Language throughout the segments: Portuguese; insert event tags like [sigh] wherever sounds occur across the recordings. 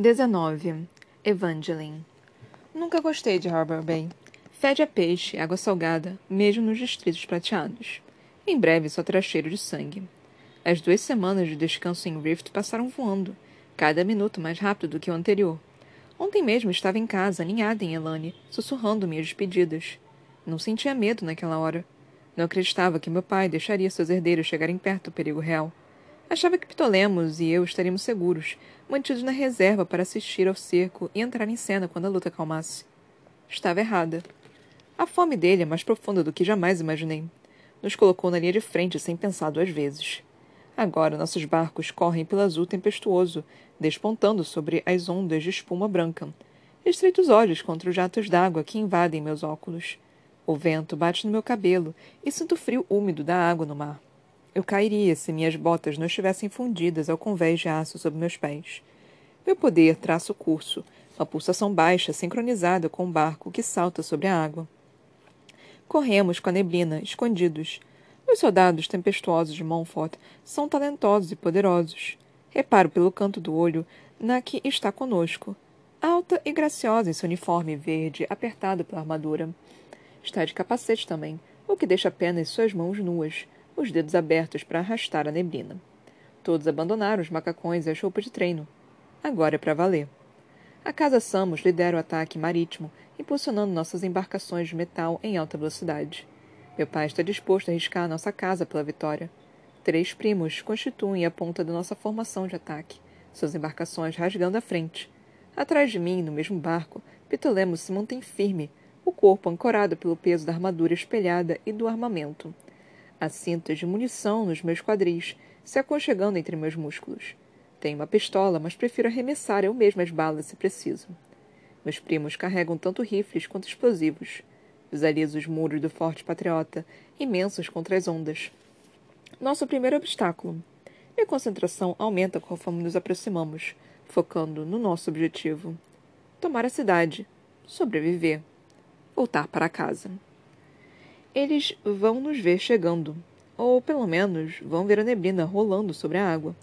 19. Evangeline. Nunca gostei de Harbor Bay. Fede a peixe, água salgada, mesmo nos distritos prateados. Em breve só terá cheiro de sangue. As duas semanas de descanso em Rift passaram voando, cada minuto mais rápido do que o anterior. Ontem mesmo estava em casa, aninhada em Elane, sussurrando minhas despedidas. Não sentia medo naquela hora. Não acreditava que meu pai deixaria seus herdeiros chegarem perto do perigo real. Achava que Ptolemos e eu estaríamos seguros, mantidos na reserva para assistir ao cerco e entrar em cena quando a luta acalmasse. Estava errada. A fome dele é mais profunda do que jamais imaginei. Nos colocou na linha de frente sem pensar duas vezes. Agora nossos barcos correm pelo azul tempestuoso, despontando sobre as ondas de espuma branca. Estreito os olhos contra os jatos d'água que invadem meus óculos. O vento bate no meu cabelo e sinto o frio úmido da água no mar. Eu cairia se minhas botas não estivessem fundidas ao convés de aço sob meus pés. Meu poder traça o curso, uma pulsação baixa sincronizada com o barco que salta sobre a água. Corremos com a neblina, escondidos. Os soldados tempestuosos de Montfort são talentosos e poderosos. Reparo pelo canto do olho na que está conosco. Alta e graciosa em seu uniforme verde, apertado pela armadura. Está de capacete também, o que deixa apenas suas mãos nuas, os dedos abertos para arrastar a neblina. Todos abandonaram os macacões e as roupas de treino. Agora é para valer. A Casa Samos lidera o ataque marítimo, impulsionando nossas embarcações de metal em alta velocidade. Meu pai está disposto a arriscar a nossa casa pela vitória. Três primos constituem a ponta da nossa formação de ataque, suas embarcações rasgando a frente. Atrás de mim, no mesmo barco, Pitolemos se mantém firme, o corpo ancorado pelo peso da armadura espelhada e do armamento. Há cintas de munição nos meus quadris, se aconchegando entre meus músculos. Tenho uma pistola, mas prefiro arremessar eu mesma as balas se preciso. Meus primos carregam tanto rifles quanto explosivos. Visualizo os muros do Forte Patriota, imensos contra as ondas. Nosso primeiro obstáculo. Minha concentração aumenta conforme nos aproximamos, focando no nosso objetivo: tomar a cidade, sobreviver, voltar para casa. Eles vão nos ver chegando, ou pelo menos vão ver a neblina rolando sobre a água.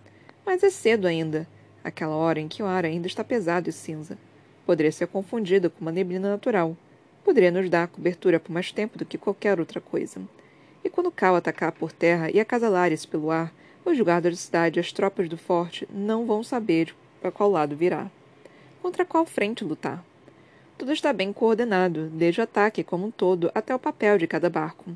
Mas é cedo ainda, aquela hora em que o ar ainda está pesado e cinza. Poderia ser confundida com uma neblina natural. Poderia nos dar cobertura por mais tempo do que qualquer outra coisa. E quando Cal atacar por terra e acasalar-se pelo ar, os guardas da cidade e as tropas do forte não vão saber para qual lado virá. Contra qual frente lutar? Tudo está bem coordenado, desde o ataque como um todo até o papel de cada barco.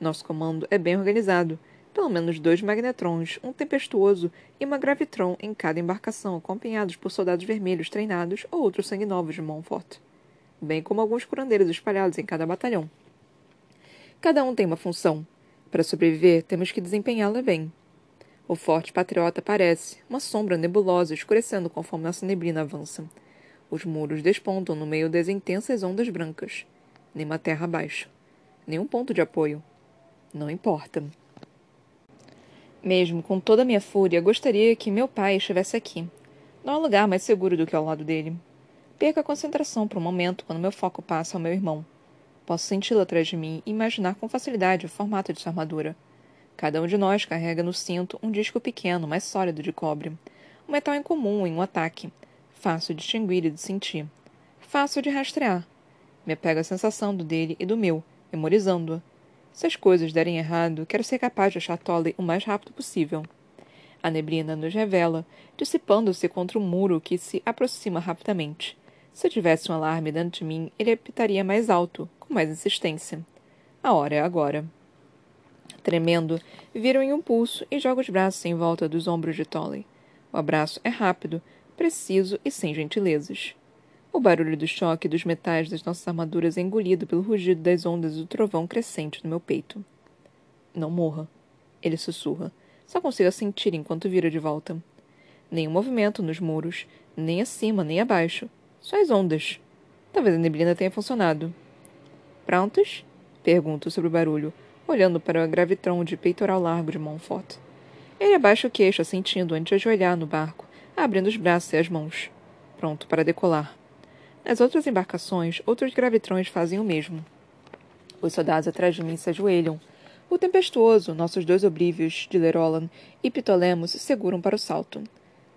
Nosso comando é bem organizado. Pelo menos dois magnetrons, um tempestuoso e uma gravitron em cada embarcação, acompanhados por soldados vermelhos treinados ou outros sanguinovos de Montfort. Bem como alguns curandeiros espalhados em cada batalhão. Cada um tem uma função. Para sobreviver, temos que desempenhá-la bem. O forte patriota parece, uma sombra nebulosa escurecendo conforme nossa neblina avança. Os muros despontam no meio das intensas ondas brancas. Nenhuma terra abaixo. Nenhum ponto de apoio. Não importa. Mesmo com toda a minha fúria, gostaria que meu pai estivesse aqui. Não há lugar mais seguro do que ao lado dele. Perco a concentração por um momento quando meu foco passa ao meu irmão. Posso senti-lo atrás de mim e imaginar com facilidade o formato de sua armadura. Cada um de nós carrega no cinto um disco pequeno, mais sólido de cobre. Um metal incomum em um ataque, Fácil de distinguir e de sentir. Fácil de rastrear. Me apego à sensação do dele e do meu, memorizando-a. Se as coisas derem errado, quero ser capaz de achar Tolley o mais rápido possível. A neblina nos revela, dissipando-se contra um muro que se aproxima rapidamente. Se eu tivesse um alarme dentro de mim, ele apitaria mais alto, com mais insistência. A hora é agora. Tremendo, viro em um pulso e jogo os braços em volta dos ombros de Tolley. O abraço é rápido, preciso e sem gentilezas. O barulho do choque dos metais das nossas armaduras é engolido pelo rugido das ondas do trovão crescente no meu peito. Não morra, ele sussurra. Só consigo sentir enquanto vira de volta. Nenhum movimento nos muros, nem acima nem abaixo. Só as ondas. Talvez a neblina tenha funcionado. Prontos? Pergunto sobre o barulho, olhando para o gravitron de peitoral largo de Montfort. Ele abaixa o queixo, assentindo antes de ajoelhar no barco abrindo os braços e as mãos, pronto para decolar. Nas outras embarcações, outros gravitrões fazem o mesmo. Os soldados atrás de mim se ajoelham. O tempestuoso, nossos dois obrívios de Lerolan e se seguram para o salto.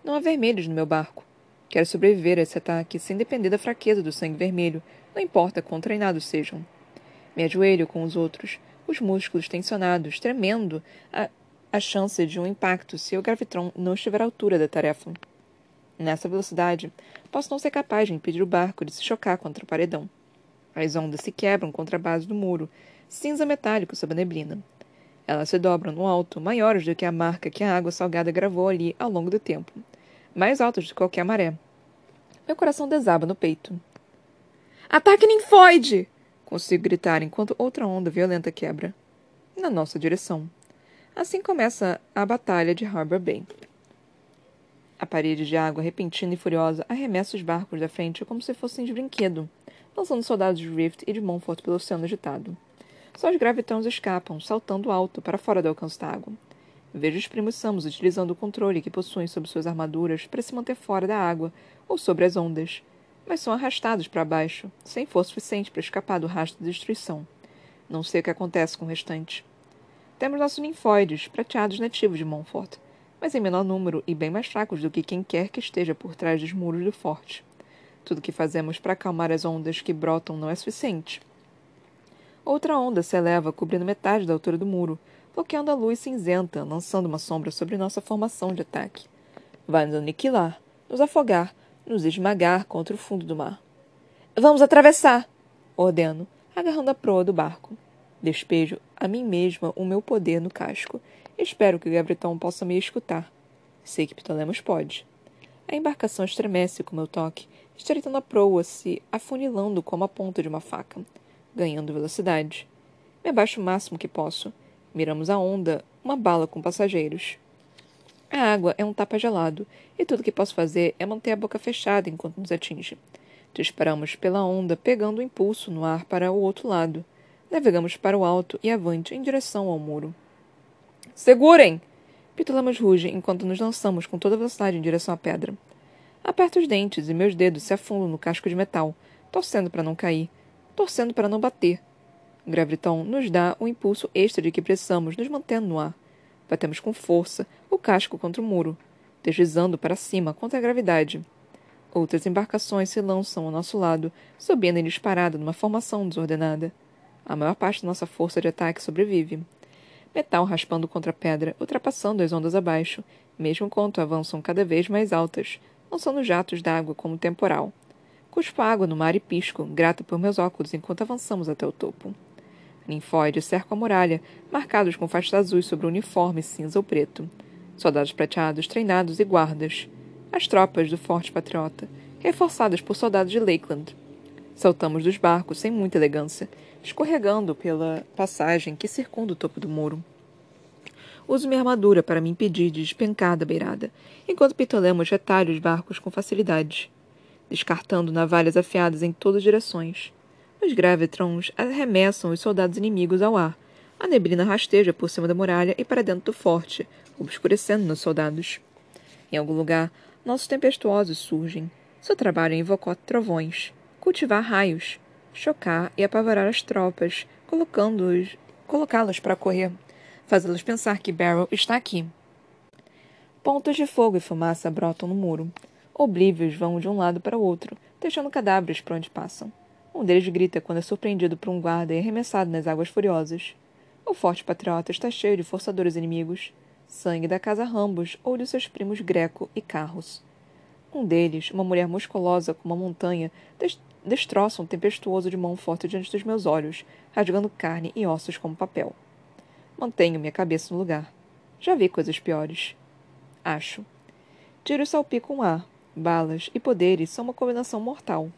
Não há vermelhos no meu barco. Quero sobreviver a esse ataque sem depender da fraqueza do sangue vermelho, não importa quão treinados sejam. Me ajoelho com os outros, os músculos tensionados, tremendo a, a chance de um impacto se o gravitron não estiver à altura da tarefa. Nessa velocidade, posso não ser capaz de impedir o barco de se chocar contra o paredão. As ondas se quebram contra a base do muro, cinza metálico sob a neblina. Elas se dobram no alto, maiores do que a marca que a água salgada gravou ali ao longo do tempo mais altas que qualquer maré. Meu coração desaba no peito. Ataque ninfoide! Consigo gritar enquanto outra onda violenta quebra. Na nossa direção. Assim começa a Batalha de Harbor Bay. A parede de água, repentina e furiosa, arremessa os barcos da frente como se fossem de brinquedo, lançando soldados de Rift e de Montfort pelo oceano agitado. Só os gravitões escapam, saltando alto para fora do alcance da água. Vejo os primos Samus utilizando o controle que possuem sobre suas armaduras para se manter fora da água ou sobre as ondas, mas são arrastados para baixo, sem força suficiente para escapar do rastro de destruição. Não sei o que acontece com o restante. Temos nossos ninfóides, prateados nativos de Montfort, mas em menor número e bem mais fracos do que quem quer que esteja por trás dos muros do forte. Tudo que fazemos para acalmar as ondas que brotam não é suficiente. Outra onda se eleva, cobrindo metade da altura do muro, bloqueando a luz cinzenta, lançando uma sombra sobre nossa formação de ataque. Vai nos aniquilar, nos afogar, nos esmagar contra o fundo do mar. Vamos atravessar! ordeno, agarrando a proa do barco. Despejo a mim mesma o meu poder no casco. Espero que o Gabritão possa me escutar. Sei que Ptolemos pode. A embarcação estremece com meu toque, estreitando a proa, se afunilando como a ponta de uma faca, ganhando velocidade. Me abaixo o máximo que posso, Miramos a onda, uma bala com passageiros. A água é um tapa gelado, e tudo que posso fazer é manter a boca fechada enquanto nos atinge. Disparamos pela onda, pegando o impulso no ar para o outro lado. Navegamos para o alto e avante em direção ao muro. Segurem! Pitulamos ruge enquanto nos lançamos com toda velocidade em direção à pedra. Aperto os dentes e meus dedos se afundam no casco de metal, torcendo para não cair, torcendo para não bater, Graviton nos dá o impulso extra de que precisamos, nos mantendo no ar. Batemos com força o casco contra o muro, deslizando para cima contra a gravidade. Outras embarcações se lançam ao nosso lado, subindo em disparada numa formação desordenada. A maior parte da nossa força de ataque sobrevive. Metal raspando contra pedra, ultrapassando as ondas abaixo, mesmo enquanto avançam cada vez mais altas, lançando jatos d'água como temporal. Cuspo água no mar e pisco, grato por meus óculos enquanto avançamos até o topo. Ninfóides cercam a muralha, marcados com faixas azuis sobre o uniforme cinza ou preto. Soldados prateados, treinados e guardas. As tropas do Forte Patriota, reforçadas por soldados de Lakeland. Saltamos dos barcos sem muita elegância, escorregando pela passagem que circunda o topo do muro. Uso minha armadura para me impedir de despencar da beirada, enquanto pitolemos retalho os barcos com facilidade, descartando navalhas afiadas em todas direções. Os gravitrons arremessam os soldados inimigos ao ar. A neblina rasteja por cima da muralha e para dentro do forte, obscurecendo nos soldados. Em algum lugar, nossos tempestuosos surgem. Seu trabalho é invocar trovões, cultivar raios, chocar e apavorar as tropas, colocando-os, colocá-las para correr, fazê-las pensar que Barrow está aqui. Pontos de fogo e fumaça brotam no muro. Oblívios vão de um lado para o outro, deixando cadáveres por onde passam. Um deles grita quando é surpreendido por um guarda e arremessado nas águas furiosas. O forte patriota está cheio de forçadores inimigos, sangue da casa Rambos ou de seus primos Greco e Carros. Um deles, uma mulher musculosa como uma montanha, destroça um tempestuoso de mão forte diante dos meus olhos, rasgando carne e ossos como papel. Mantenho minha cabeça no lugar. Já vi coisas piores. Acho. Tiros salpicam ar. Balas e poderes são uma combinação mortal.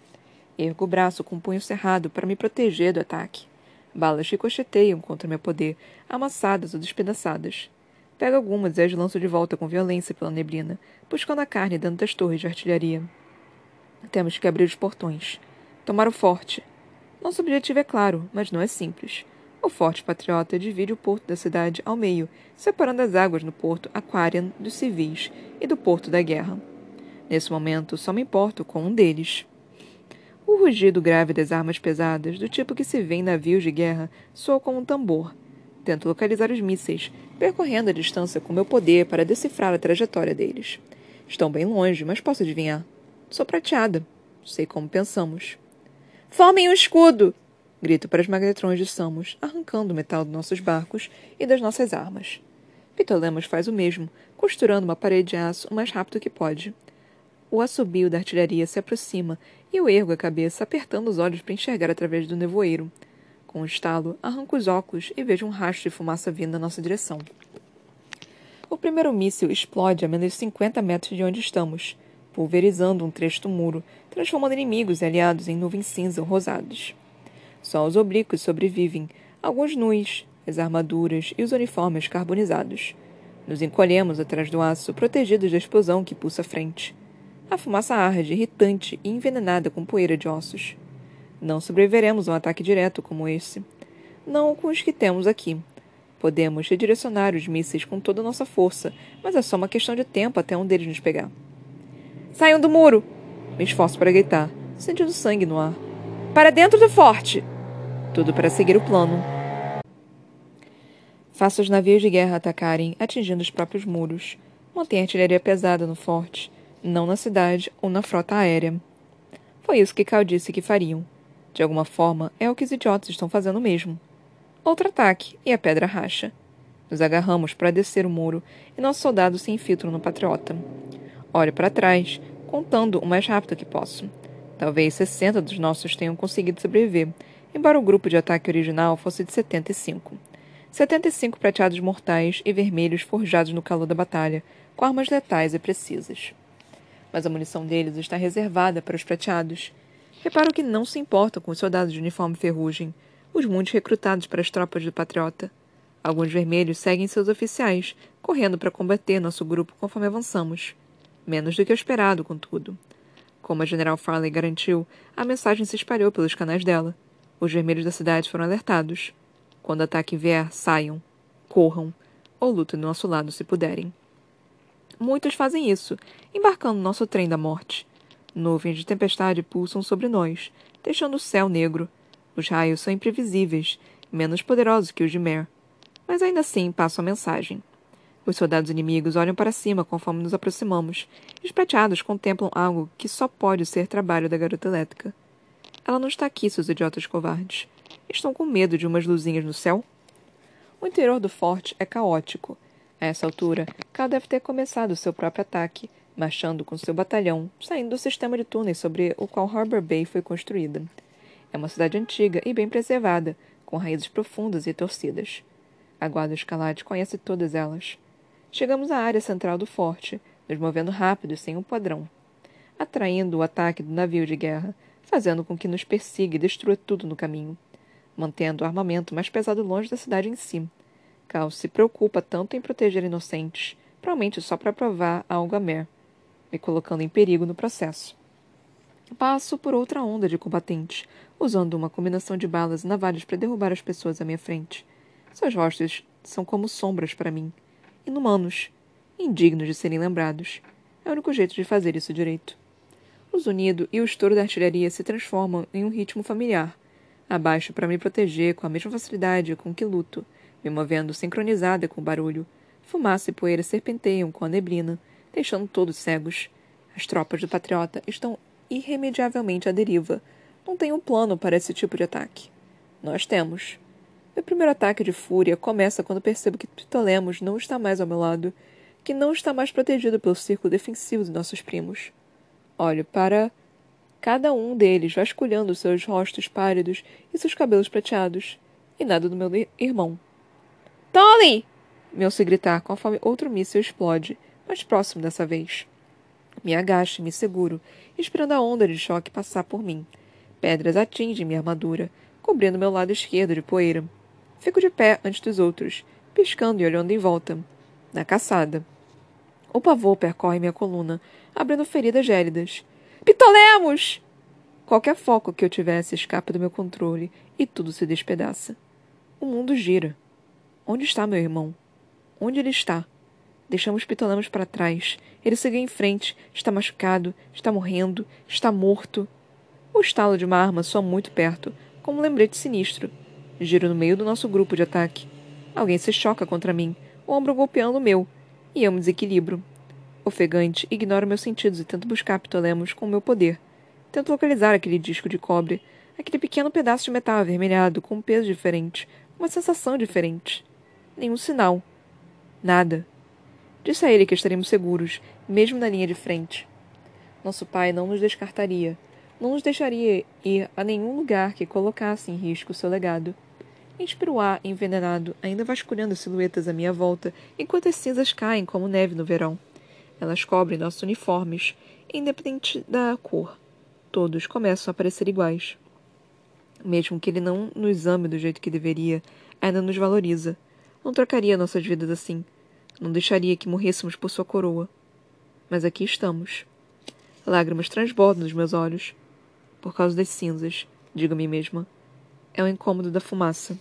Ergo o braço com o punho cerrado para me proteger do ataque. Balas ricocheteiam contra meu poder, amassadas ou despedaçadas. Pego algumas e as lanço de volta com violência pela neblina, buscando a carne dentro das torres de artilharia. Temos que abrir os portões. Tomar o forte. Nosso objetivo é claro, mas não é simples. O Forte Patriota divide o porto da cidade ao meio, separando as águas no porto Aquarian dos civis e do porto da guerra. Nesse momento, só me importo com um deles. O rugido grave das armas pesadas, do tipo que se vê em navios de guerra, soa como um tambor. Tento localizar os mísseis, percorrendo a distância com meu poder para decifrar a trajetória deles. Estão bem longe, mas posso adivinhar. Sou prateada. Sei como pensamos. Formem um escudo! Grito para os magnetrões de Samus, arrancando o metal dos nossos barcos e das nossas armas. Pitolemos faz o mesmo, costurando uma parede de aço o mais rápido que pode. O assobio da artilharia se aproxima e eu ergo a cabeça, apertando os olhos para enxergar através do nevoeiro. Com um estalo, arranco os óculos e vejo um rastro de fumaça vindo na nossa direção. O primeiro míssil explode a menos de 50 metros de onde estamos, pulverizando um trecho do muro, transformando inimigos e aliados em nuvens cinza ou rosados. Só os oblíquos sobrevivem, alguns nus, as armaduras e os uniformes carbonizados. Nos encolhemos atrás do aço, protegidos da explosão que pulsa à frente. A fumaça arde, irritante e envenenada com poeira de ossos. Não sobreviveremos a um ataque direto como esse. Não com os que temos aqui. Podemos redirecionar os mísseis com toda a nossa força, mas é só uma questão de tempo até um deles nos pegar. Saiam do muro! Me esforço para gritar, sentindo sangue no ar. Para dentro do forte! Tudo para seguir o plano. Faço os navios de guerra atacarem, atingindo os próprios muros. Mantém artilharia pesada no forte, não na cidade ou na frota aérea. Foi isso que Cal disse que fariam. De alguma forma, é o que os idiotas estão fazendo mesmo. Outro ataque, e a pedra racha. Nos agarramos para descer o muro e nossos soldados se infiltram no patriota. Olho para trás, contando o mais rápido que posso. Talvez 60 dos nossos tenham conseguido sobreviver, embora o grupo de ataque original fosse de 75. 75 prateados mortais e vermelhos forjados no calor da batalha, com armas letais e precisas. Mas a munição deles está reservada para os prateados. Reparo que não se importam com os soldados de uniforme ferrugem, os muitos recrutados para as tropas do patriota. Alguns vermelhos seguem seus oficiais, correndo para combater nosso grupo conforme avançamos. Menos do que eu esperado, contudo. Como a General Farley garantiu, a mensagem se espalhou pelos canais dela. Os vermelhos da cidade foram alertados. Quando o ataque vier, saiam, corram, ou lutem do nosso lado se puderem. Muitos fazem isso, embarcando no nosso trem da morte. Nuvens de tempestade pulsam sobre nós, deixando o céu negro. Os raios são imprevisíveis, menos poderosos que os de Mer. Mas ainda assim passam a mensagem. Os soldados inimigos olham para cima conforme nos aproximamos, e os prateados contemplam algo que só pode ser trabalho da garota elétrica. Ela não está aqui, seus idiotas covardes. Estão com medo de umas luzinhas no céu? O interior do forte é caótico. A essa altura, Cal deve ter começado seu próprio ataque, marchando com seu batalhão, saindo do sistema de túneis sobre o qual Harbor Bay foi construída. É uma cidade antiga e bem preservada, com raízes profundas e torcidas. A guarda escalade conhece todas elas. Chegamos à área central do forte, nos movendo rápido sem um padrão, atraindo o ataque do navio de guerra, fazendo com que nos persiga e destrua tudo no caminho, mantendo o armamento mais pesado longe da cidade em si. Cal se preocupa tanto em proteger inocentes, provavelmente só para provar algo a Mer, me colocando em perigo no processo. Passo por outra onda de combatentes, usando uma combinação de balas e navalhas para derrubar as pessoas à minha frente. Seus rostos são como sombras para mim, inumanos, indignos de serem lembrados. É o único jeito de fazer isso direito. O zunido e o estouro da artilharia se transformam em um ritmo familiar. Abaixo para me proteger com a mesma facilidade com que luto, me movendo sincronizada com o barulho. Fumaça e poeira serpenteiam com a neblina, deixando todos cegos. As tropas do patriota estão irremediavelmente à deriva. Não tem um plano para esse tipo de ataque. Nós temos. Meu primeiro ataque de fúria começa quando percebo que Ptolemos não está mais ao meu lado, que não está mais protegido pelo círculo defensivo de nossos primos. Olho para cada um deles, vasculhando seus rostos pálidos e seus cabelos prateados, e nada do meu irmão. Tolly! Me ouço gritar conforme outro míssil explode, mais próximo dessa vez. Me agacho e me seguro, esperando a onda de choque passar por mim. Pedras atingem minha armadura, cobrindo meu lado esquerdo de poeira. Fico de pé antes dos outros, piscando e olhando em volta. Na caçada. O pavor percorre minha coluna, abrindo feridas gélidas. Pitolemos! Qualquer foco que eu tivesse escapa do meu controle e tudo se despedaça. O mundo gira. Onde está meu irmão? Onde ele está? Deixamos Pitolemos para trás. Ele seguiu em frente. Está machucado. Está morrendo. Está morto. O estalo de uma arma soa muito perto, como um lembrete sinistro. Giro no meio do nosso grupo de ataque. Alguém se choca contra mim, o ombro golpeando o meu, e eu me desequilibro. Ofegante, ignoro meus sentidos e tento buscar Ptolemos com o meu poder. Tento localizar aquele disco de cobre, aquele pequeno pedaço de metal avermelhado com um peso diferente, uma sensação diferente. Nenhum sinal. Nada. Disse a ele que estaremos seguros, mesmo na linha de frente. Nosso pai não nos descartaria, não nos deixaria ir a nenhum lugar que colocasse em risco seu legado. Inspiro o ar envenenado, ainda vasculhando silhuetas à minha volta, enquanto as cinzas caem como neve no verão. Elas cobrem nossos uniformes, independente da cor. Todos começam a parecer iguais. Mesmo que ele não nos ame do jeito que deveria, ainda nos valoriza. Não trocaria nossas vidas assim. Não deixaria que morrêssemos por sua coroa. Mas aqui estamos. Lágrimas transbordam dos meus olhos. Por causa das cinzas, digo a mim mesma. É o incômodo da fumaça.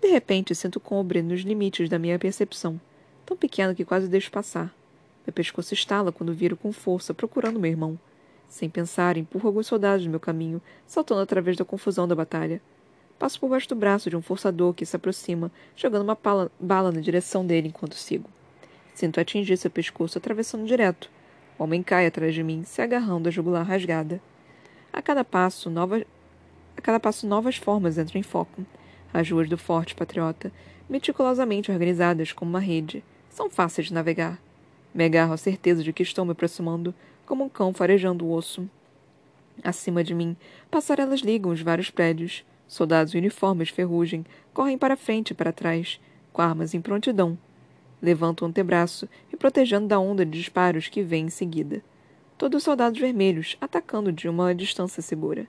De repente, sinto cobre nos limites da minha percepção, tão pequeno que quase deixo passar. Meu pescoço estala quando viro com força, procurando meu irmão. Sem pensar, empurro alguns soldados no meu caminho, saltando através da confusão da batalha. Passo por baixo do braço de um forçador que se aproxima, jogando uma pala, bala na direção dele enquanto sigo. Sinto atingir seu pescoço, atravessando direto. O homem cai atrás de mim, se agarrando à jugular rasgada. A cada passo, nova... a cada passo novas formas entram em foco. As ruas do Forte Patriota, meticulosamente organizadas como uma rede, são fáceis de navegar. Me agarro à certeza de que estou me aproximando, como um cão farejando o osso. Acima de mim, passarelas ligam os vários prédios. Soldados uniformes ferrugem correm para frente e para trás, com armas em prontidão. Levanto o antebraço, me protegendo da onda de disparos que vem em seguida. Todos soldados vermelhos, atacando de uma distância segura.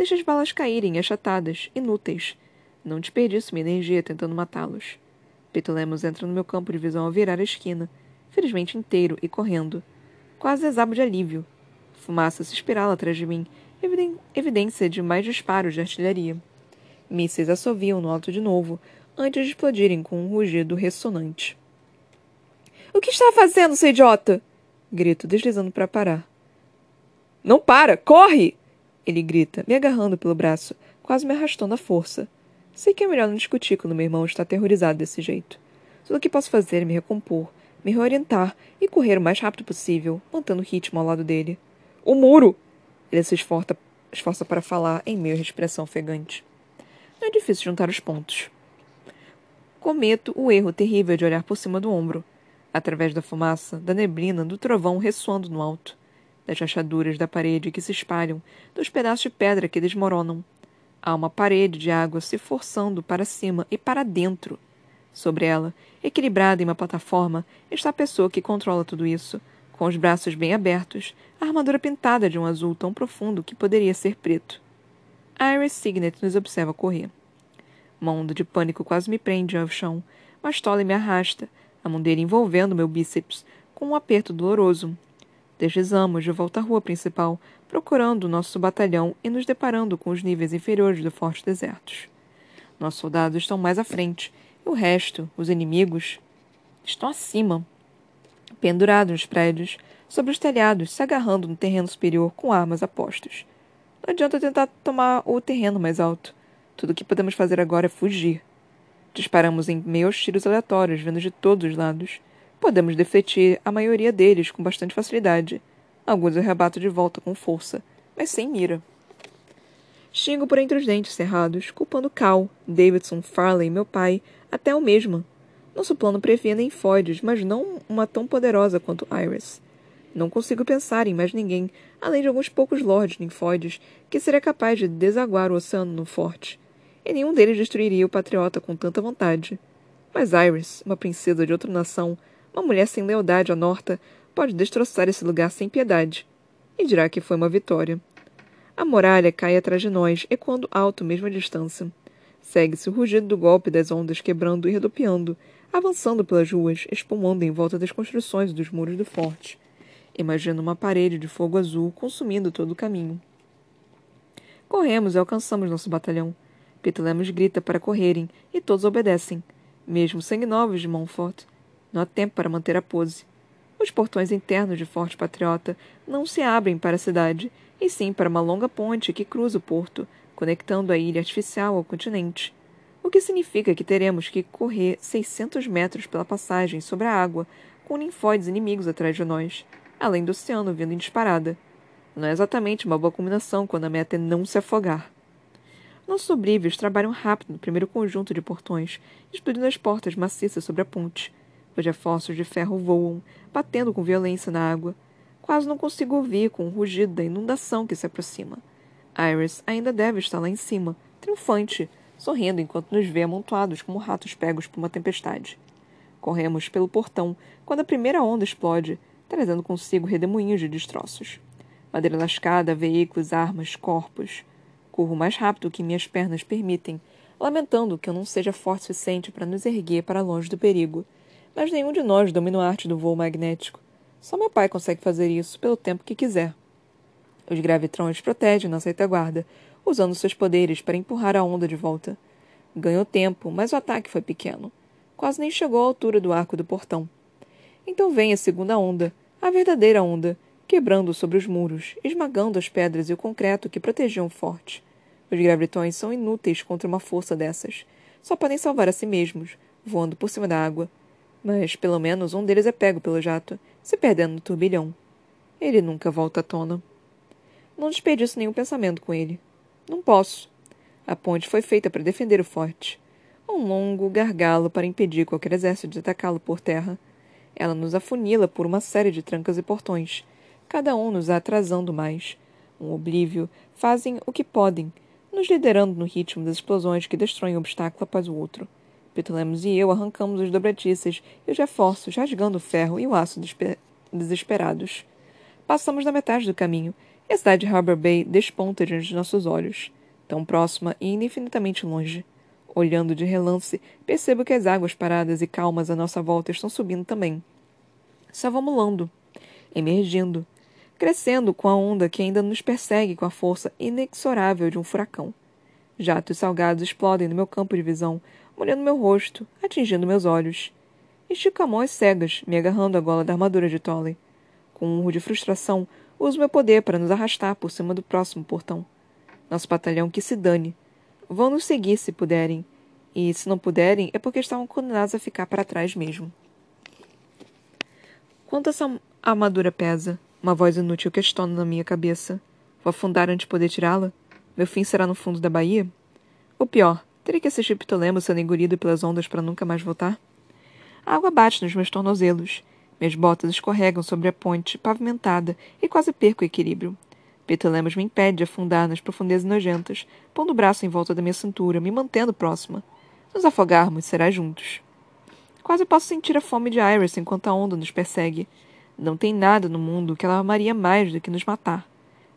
Deixa as balas caírem, achatadas, inúteis. Não desperdiço minha energia tentando matá-los. Petulemos entra no meu campo de visão ao virar a esquina, felizmente inteiro e correndo. Quase exabo de alívio. Fumaça se espirala atrás de mim, evidência de mais disparos de artilharia. Mísseis assoviam no alto de novo, antes de explodirem com um rugido ressonante. O que está fazendo, seu idiota? Grito, deslizando para parar. Não para! Corre! Ele grita, me agarrando pelo braço, quase me arrastando à força. Sei que é melhor não discutir quando meu irmão está aterrorizado desse jeito. Tudo o que posso fazer é me recompor, me reorientar e correr o mais rápido possível, mantendo o ritmo ao lado dele. O muro! Ele se esforça, esforça para falar em meio à respiração ofegante. Não é difícil juntar os pontos. Cometo o erro terrível de olhar por cima do ombro, através da fumaça, da neblina, do trovão ressoando no alto, das rachaduras da parede que se espalham, dos pedaços de pedra que desmoronam. Há uma parede de água se forçando para cima e para dentro. Sobre ela, equilibrada em uma plataforma, está a pessoa que controla tudo isso, com os braços bem abertos, a armadura pintada de um azul tão profundo que poderia ser preto. Iris Signet nos observa correr. Uma onda de pânico quase me prende ao chão, mas Tolly me arrasta, a mão dele envolvendo meu bíceps, com um aperto doloroso. Deslizamos de volta à rua principal, procurando nosso batalhão e nos deparando com os níveis inferiores do Forte Desertos. Nossos soldados estão mais à frente, e o resto, os inimigos, estão acima, pendurados nos prédios, sobre os telhados, se agarrando no terreno superior com armas a postos. Não adianta tentar tomar o terreno mais alto. Tudo o que podemos fazer agora é fugir. Disparamos em meio aos tiros aleatórios, vindo de todos os lados. Podemos defletir a maioria deles com bastante facilidade. Alguns eu rebato de volta com força, mas sem mira. Xingo por entre os dentes cerrados, culpando Cal, Davidson, Farley, meu pai, até o mesmo. Nosso plano previa Foides, mas não uma tão poderosa quanto Iris. Não consigo pensar em mais ninguém, além de alguns poucos lords ninfóides, que seria capaz de desaguar o oceano no forte. E nenhum deles destruiria o patriota com tanta vontade. Mas Iris, uma princesa de outra nação, uma mulher sem lealdade à Norta, pode destroçar esse lugar sem piedade. E dirá que foi uma vitória. A muralha cai atrás de nós, ecoando alto mesmo à distância. Segue-se o rugido do golpe das ondas quebrando e redupiando, avançando pelas ruas, espumando em volta das construções e dos muros do forte. Imagino uma parede de fogo azul consumindo todo o caminho. Corremos e alcançamos nosso batalhão. Petelemos grita para correrem, e todos obedecem, mesmo sanguinovos de Montfort. Não há tempo para manter a pose. Os portões internos de Forte Patriota não se abrem para a cidade, e sim para uma longa ponte que cruza o porto, conectando a ilha artificial ao continente. O que significa que teremos que correr 600 metros pela passagem sobre a água, com ninfóides inimigos atrás de nós, além do oceano vindo em disparada. Não é exatamente uma boa combinação quando a meta é não se afogar. Nossos sobríveis trabalham rápido no primeiro conjunto de portões, explodindo as portas maciças sobre a ponte. Os reforços de ferro voam, batendo com violência na água. Quase não consigo ouvir com o rugido da inundação que se aproxima. Iris ainda deve estar lá em cima, triunfante, sorrindo enquanto nos vê amontoados como ratos pegos por uma tempestade. Corremos pelo portão quando a primeira onda explode, trazendo consigo redemoinhos de destroços. Madeira lascada, veículos, armas, corpos. Corro mais rápido que minhas pernas permitem, lamentando que eu não seja forte o suficiente para nos erguer para longe do perigo. Mas nenhum de nós domina a arte do voo magnético. Só meu pai consegue fazer isso pelo tempo que quiser. Os gravitrões protegem nossa retaguarda, usando seus poderes para empurrar a onda de volta. Ganhou tempo, mas o ataque foi pequeno. Quase nem chegou à altura do arco do portão. Então vem a segunda onda, a verdadeira onda, quebrando sobre os muros, esmagando as pedras e o concreto que protegiam o forte. Os gravitões são inúteis contra uma força dessas. Só podem salvar a si mesmos, voando por cima da água. Mas pelo menos um deles é pego pelo jato, se perdendo no turbilhão. Ele nunca volta à tona. Não desperdiço nenhum pensamento com ele. Não posso. A ponte foi feita para defender o forte. Um longo gargalo para impedir qualquer exército de atacá-lo por terra. Ela nos afunila por uma série de trancas e portões, cada um nos atrasando mais. Um oblívio, fazem o que podem, nos liderando no ritmo das explosões que destroem um obstáculo após o outro. Petulemos e eu arrancamos os dobradiças e os reforços, rasgando o ferro e o aço desesperados. Passamos da metade do caminho e a cidade de Harbor Bay desponta diante de nossos olhos, tão próxima e infinitamente longe. Olhando de relance, percebo que as águas paradas e calmas à nossa volta estão subindo também. Savamulando, emergindo, crescendo com a onda que ainda nos persegue com a força inexorável de um furacão. Jatos salgados explodem no meu campo de visão, molhando meu rosto, atingindo meus olhos. Estico a mãos cegas, me agarrando à gola da armadura de Tolley. Com um urro de frustração, uso meu poder para nos arrastar por cima do próximo portão. Nosso batalhão que se dane. Vão nos seguir se puderem. E se não puderem, é porque estavam condenados a ficar para trás mesmo. Quanto essa armadura pesa? Uma voz inútil questiona na minha cabeça. Vou afundar antes de poder tirá-la? Meu fim será no fundo da baía? Ou pior, terei que assistir Ptolemo sendo engolido pelas ondas para nunca mais voltar? A água bate nos meus tornozelos. Minhas botas escorregam sobre a ponte pavimentada e quase perco o equilíbrio. Ptolemos me impede de afundar nas profundezas nojentas, pondo o braço em volta da minha cintura, me mantendo próxima. Nos afogarmos, será juntos. Quase posso sentir a fome de Iris enquanto a onda nos persegue. Não tem nada no mundo que ela amaria mais do que nos matar.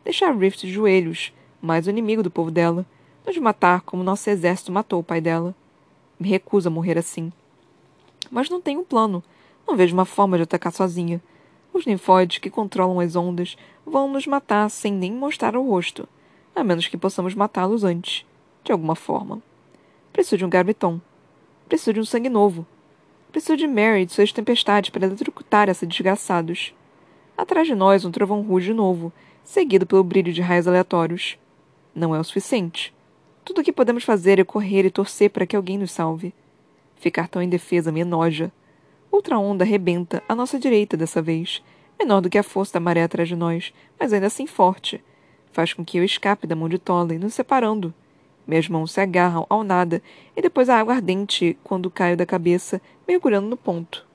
Deixar Rift de joelhos, mais o inimigo do povo dela. Nos matar como nosso exército matou o pai dela. Me recuso a morrer assim. Mas não tenho um plano. Não vejo uma forma de atacar sozinha. Os ninfóides que controlam as ondas vão nos matar sem nem mostrar o rosto, a menos que possamos matá-los antes, de alguma forma. Preciso de um garbeton. Preciso de um sangue novo. Preciso de Mary e de suas tempestades para eletrocutar esses desgraçados. Atrás de nós, um trovão ruge de novo, seguido pelo brilho de raios aleatórios. Não é o suficiente. Tudo o que podemos fazer é correr e torcer para que alguém nos salve. Ficar tão indefesa me enoja. Outra onda arrebenta à nossa direita dessa vez, menor do que a força da maré atrás de nós, mas ainda assim forte. Faz com que eu escape da mão de Tolley, nos separando. Minhas mãos se agarram ao nada e depois a água ardente quando caio da cabeça, mergulhando no ponto.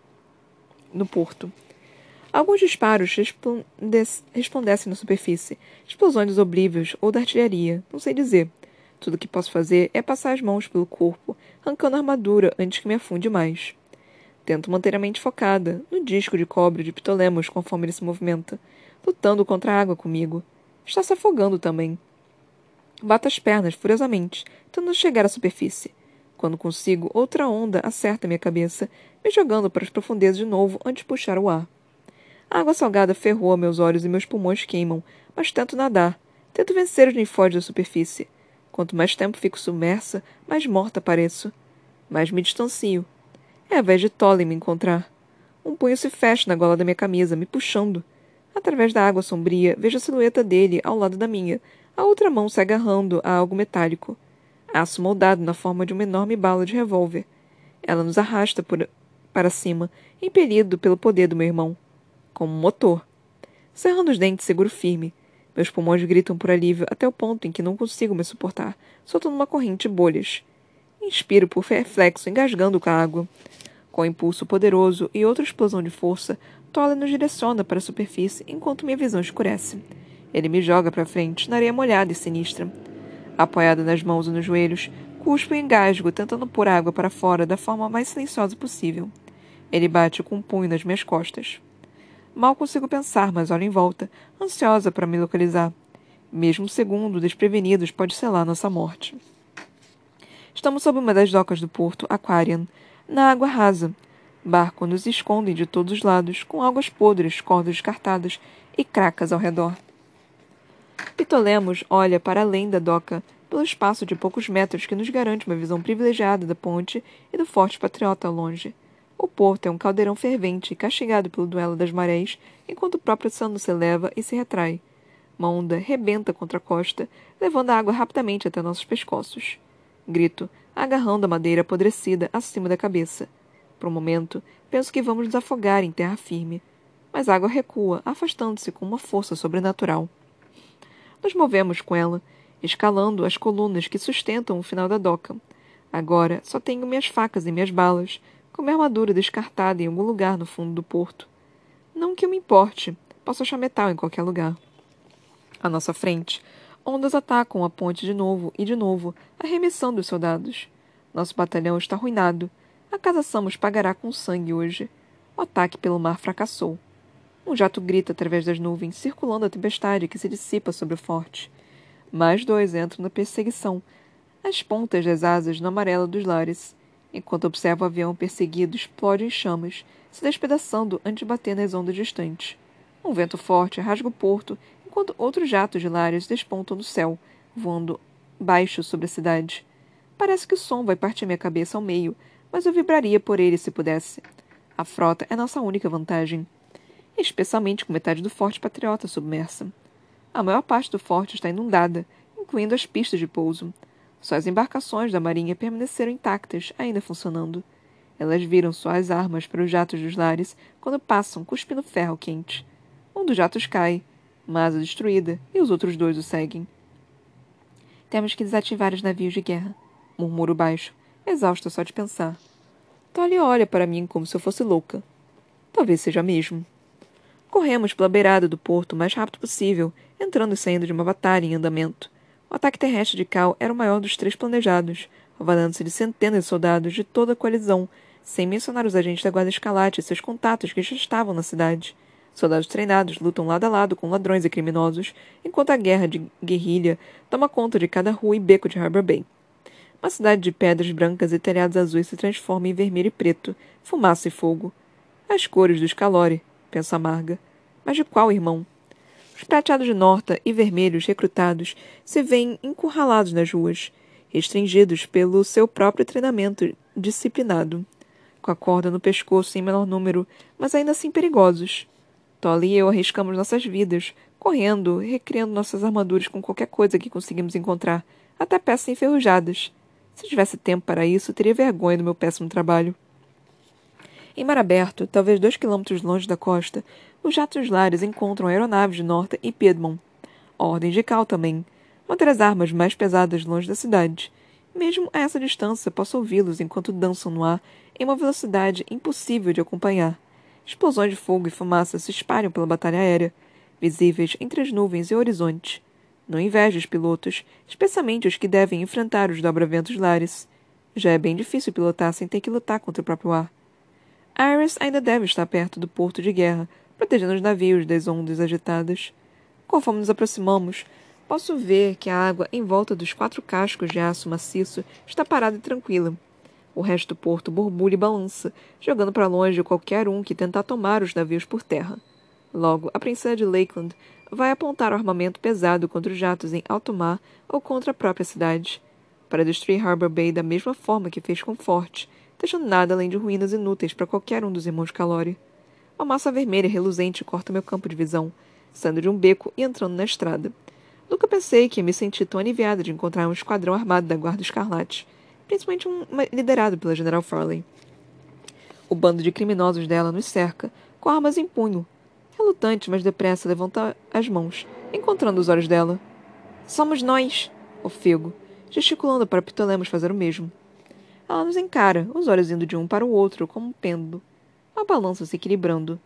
No porto. Alguns disparos resplandecem na superfície, explosões dos oblívios ou da artilharia, não sei dizer. Tudo o que posso fazer é passar as mãos pelo corpo, arrancando a armadura antes que me afunde mais. Tento manter a mente focada no disco de cobre de Ptolemos conforme ele se movimenta, lutando contra a água comigo. Está se afogando também. Bato as pernas furiosamente, tentando chegar à superfície. Quando consigo, outra onda acerta minha cabeça, me jogando para as profundezas de novo antes de puxar o ar. A água salgada ferroa meus olhos e meus pulmões queimam, mas tento nadar. Tento vencer os ninfóides da superfície. Quanto mais tempo fico submersa, mais morta pareço. Mais me distancio. É a vez de Tolly me encontrar. Um punho se fecha na gola da minha camisa, me puxando. Através da água sombria, vejo a silhueta dele ao lado da minha, a outra mão se agarrando a algo metálico. Aço moldado na forma de uma enorme bala de revólver. Ela nos arrasta por, para cima, impelido pelo poder do meu irmão. Como um motor. Cerrando os dentes, seguro firme. Meus pulmões gritam por alívio até o ponto em que não consigo me suportar, soltando uma corrente de bolhas. Inspiro por reflexo, engasgando com a água. Com um impulso poderoso e outra explosão de força, Toller nos direciona para a superfície enquanto minha visão escurece. Ele me joga para frente, na areia molhada e sinistra. Apoiado nas mãos e nos joelhos, cuspo e engasgo, tentando pôr água para fora da forma mais silenciosa possível. Ele bate com um punho nas minhas costas. Mal consigo pensar, mas olho em volta, ansiosa para me localizar. Mesmo um segundo desprevenidos pode selar nossa morte. Estamos sob uma das docas do porto Aquarian, na água rasa. Barcos nos escondem de todos os lados, com águas podres, cordas descartadas e cracas ao redor. Pitolemos olha para além da doca, pelo espaço de poucos metros que nos garante uma visão privilegiada da ponte e do forte patriota ao longe. O porto é um caldeirão fervente, castigado pelo duelo das marés, enquanto o próprio oceano se eleva e se retrai. Uma onda rebenta contra a costa, levando a água rapidamente até nossos pescoços. Grito, agarrando a madeira apodrecida acima da cabeça. Por um momento, penso que vamos nos afogar em terra firme. Mas a água recua, afastando-se com uma força sobrenatural. Nos movemos com ela, escalando as colunas que sustentam o final da doca. Agora só tenho minhas facas e minhas balas, com minha armadura descartada em algum lugar no fundo do porto. Não que eu me importe, posso achar metal em qualquer lugar. À nossa frente, Ondas atacam a ponte de novo e de novo, arremessando os soldados. Nosso batalhão está arruinado. A casa Samos pagará com sangue hoje. O ataque pelo mar fracassou. Um jato grita através das nuvens, circulando a tempestade que se dissipa sobre o forte. Mais dois entram na perseguição, as pontas das asas no amarelo dos lares. Enquanto observo o avião perseguido, explode em chamas, se despedaçando antes de bater nas ondas distantes. Um vento forte rasga o porto enquanto outros jatos de lares despontam no céu, voando baixo sobre a cidade. Parece que o som vai partir minha cabeça ao meio, mas eu vibraria por ele se pudesse. A frota é nossa única vantagem, especialmente com metade do forte patriota submersa. A maior parte do forte está inundada, incluindo as pistas de pouso. Só as embarcações da marinha permaneceram intactas, ainda funcionando. Elas viram suas armas para os jatos dos lares quando passam, cuspindo ferro quente. Um dos jatos cai, Masa destruída, e os outros dois o seguem. Temos que desativar os navios de guerra, murmuro baixo, exausta só de pensar. Tolly olha para mim como se eu fosse louca. Talvez seja mesmo. Corremos pela beirada do porto o mais rápido possível, entrando e saindo de uma batalha em andamento. O ataque terrestre de Cal era o maior dos três planejados, valendo-se de centenas de soldados de toda a coalizão, sem mencionar os agentes da Guarda Escalate e seus contatos que já estavam na cidade. Soldados treinados lutam lado a lado com ladrões e criminosos, enquanto a guerra de guerrilha toma conta de cada rua e beco de Harbor Bay. Uma cidade de pedras brancas e telhados azuis se transforma em vermelho e preto, fumaça e fogo. As cores do escalore, pensa amarga. Mas de qual irmão? Os prateados de norta e vermelhos recrutados se veem encurralados nas ruas, restringidos pelo seu próprio treinamento disciplinado, com a corda no pescoço em menor número, mas ainda assim perigosos. Tolly e eu arriscamos nossas vidas, correndo, recriando nossas armaduras com qualquer coisa que conseguimos encontrar, até peças enferrujadas. Se tivesse tempo para isso, teria vergonha do meu péssimo trabalho. Em mar aberto, talvez dois quilômetros longe da costa, os jatos lares encontram aeronaves de Norta e Piedmont. Ordens de Cal também. Manter as armas mais pesadas longe da cidade. Mesmo a essa distância, posso ouvi-los enquanto dançam no ar em uma velocidade impossível de acompanhar. Explosões de fogo e fumaça se espalham pela batalha aérea, visíveis entre as nuvens e o horizonte. Não invejo os pilotos, especialmente os que devem enfrentar os dobraventos lares. Já é bem difícil pilotar sem ter que lutar contra o próprio ar. Iris ainda deve estar perto do porto de guerra, protegendo os navios das ondas agitadas. Conforme nos aproximamos, posso ver que a água em volta dos quatro cascos de aço maciço está parada e tranquila. O resto do porto borbulha e balança, jogando para longe qualquer um que tentar tomar os navios por terra. Logo, a princesa de Lakeland vai apontar o armamento pesado contra os jatos em alto mar ou contra a própria cidade, para destruir Harbor Bay da mesma forma que fez com Forte, deixando nada além de ruínas inúteis para qualquer um dos irmãos Calori. Uma massa vermelha reluzente corta meu campo de visão, saindo de um beco e entrando na estrada. Nunca pensei que me sentir tão aliviada de encontrar um esquadrão armado da Guarda Escarlate principalmente um liderado pela General Farley. O bando de criminosos dela nos cerca, com armas em punho. Relutante, mas depressa, levanta as mãos, encontrando os olhos dela. Somos nós, ofego, gesticulando para Ptolemos fazer o mesmo. Ela nos encara, os olhos indo de um para o outro, como um pêndulo. A balança se equilibrando.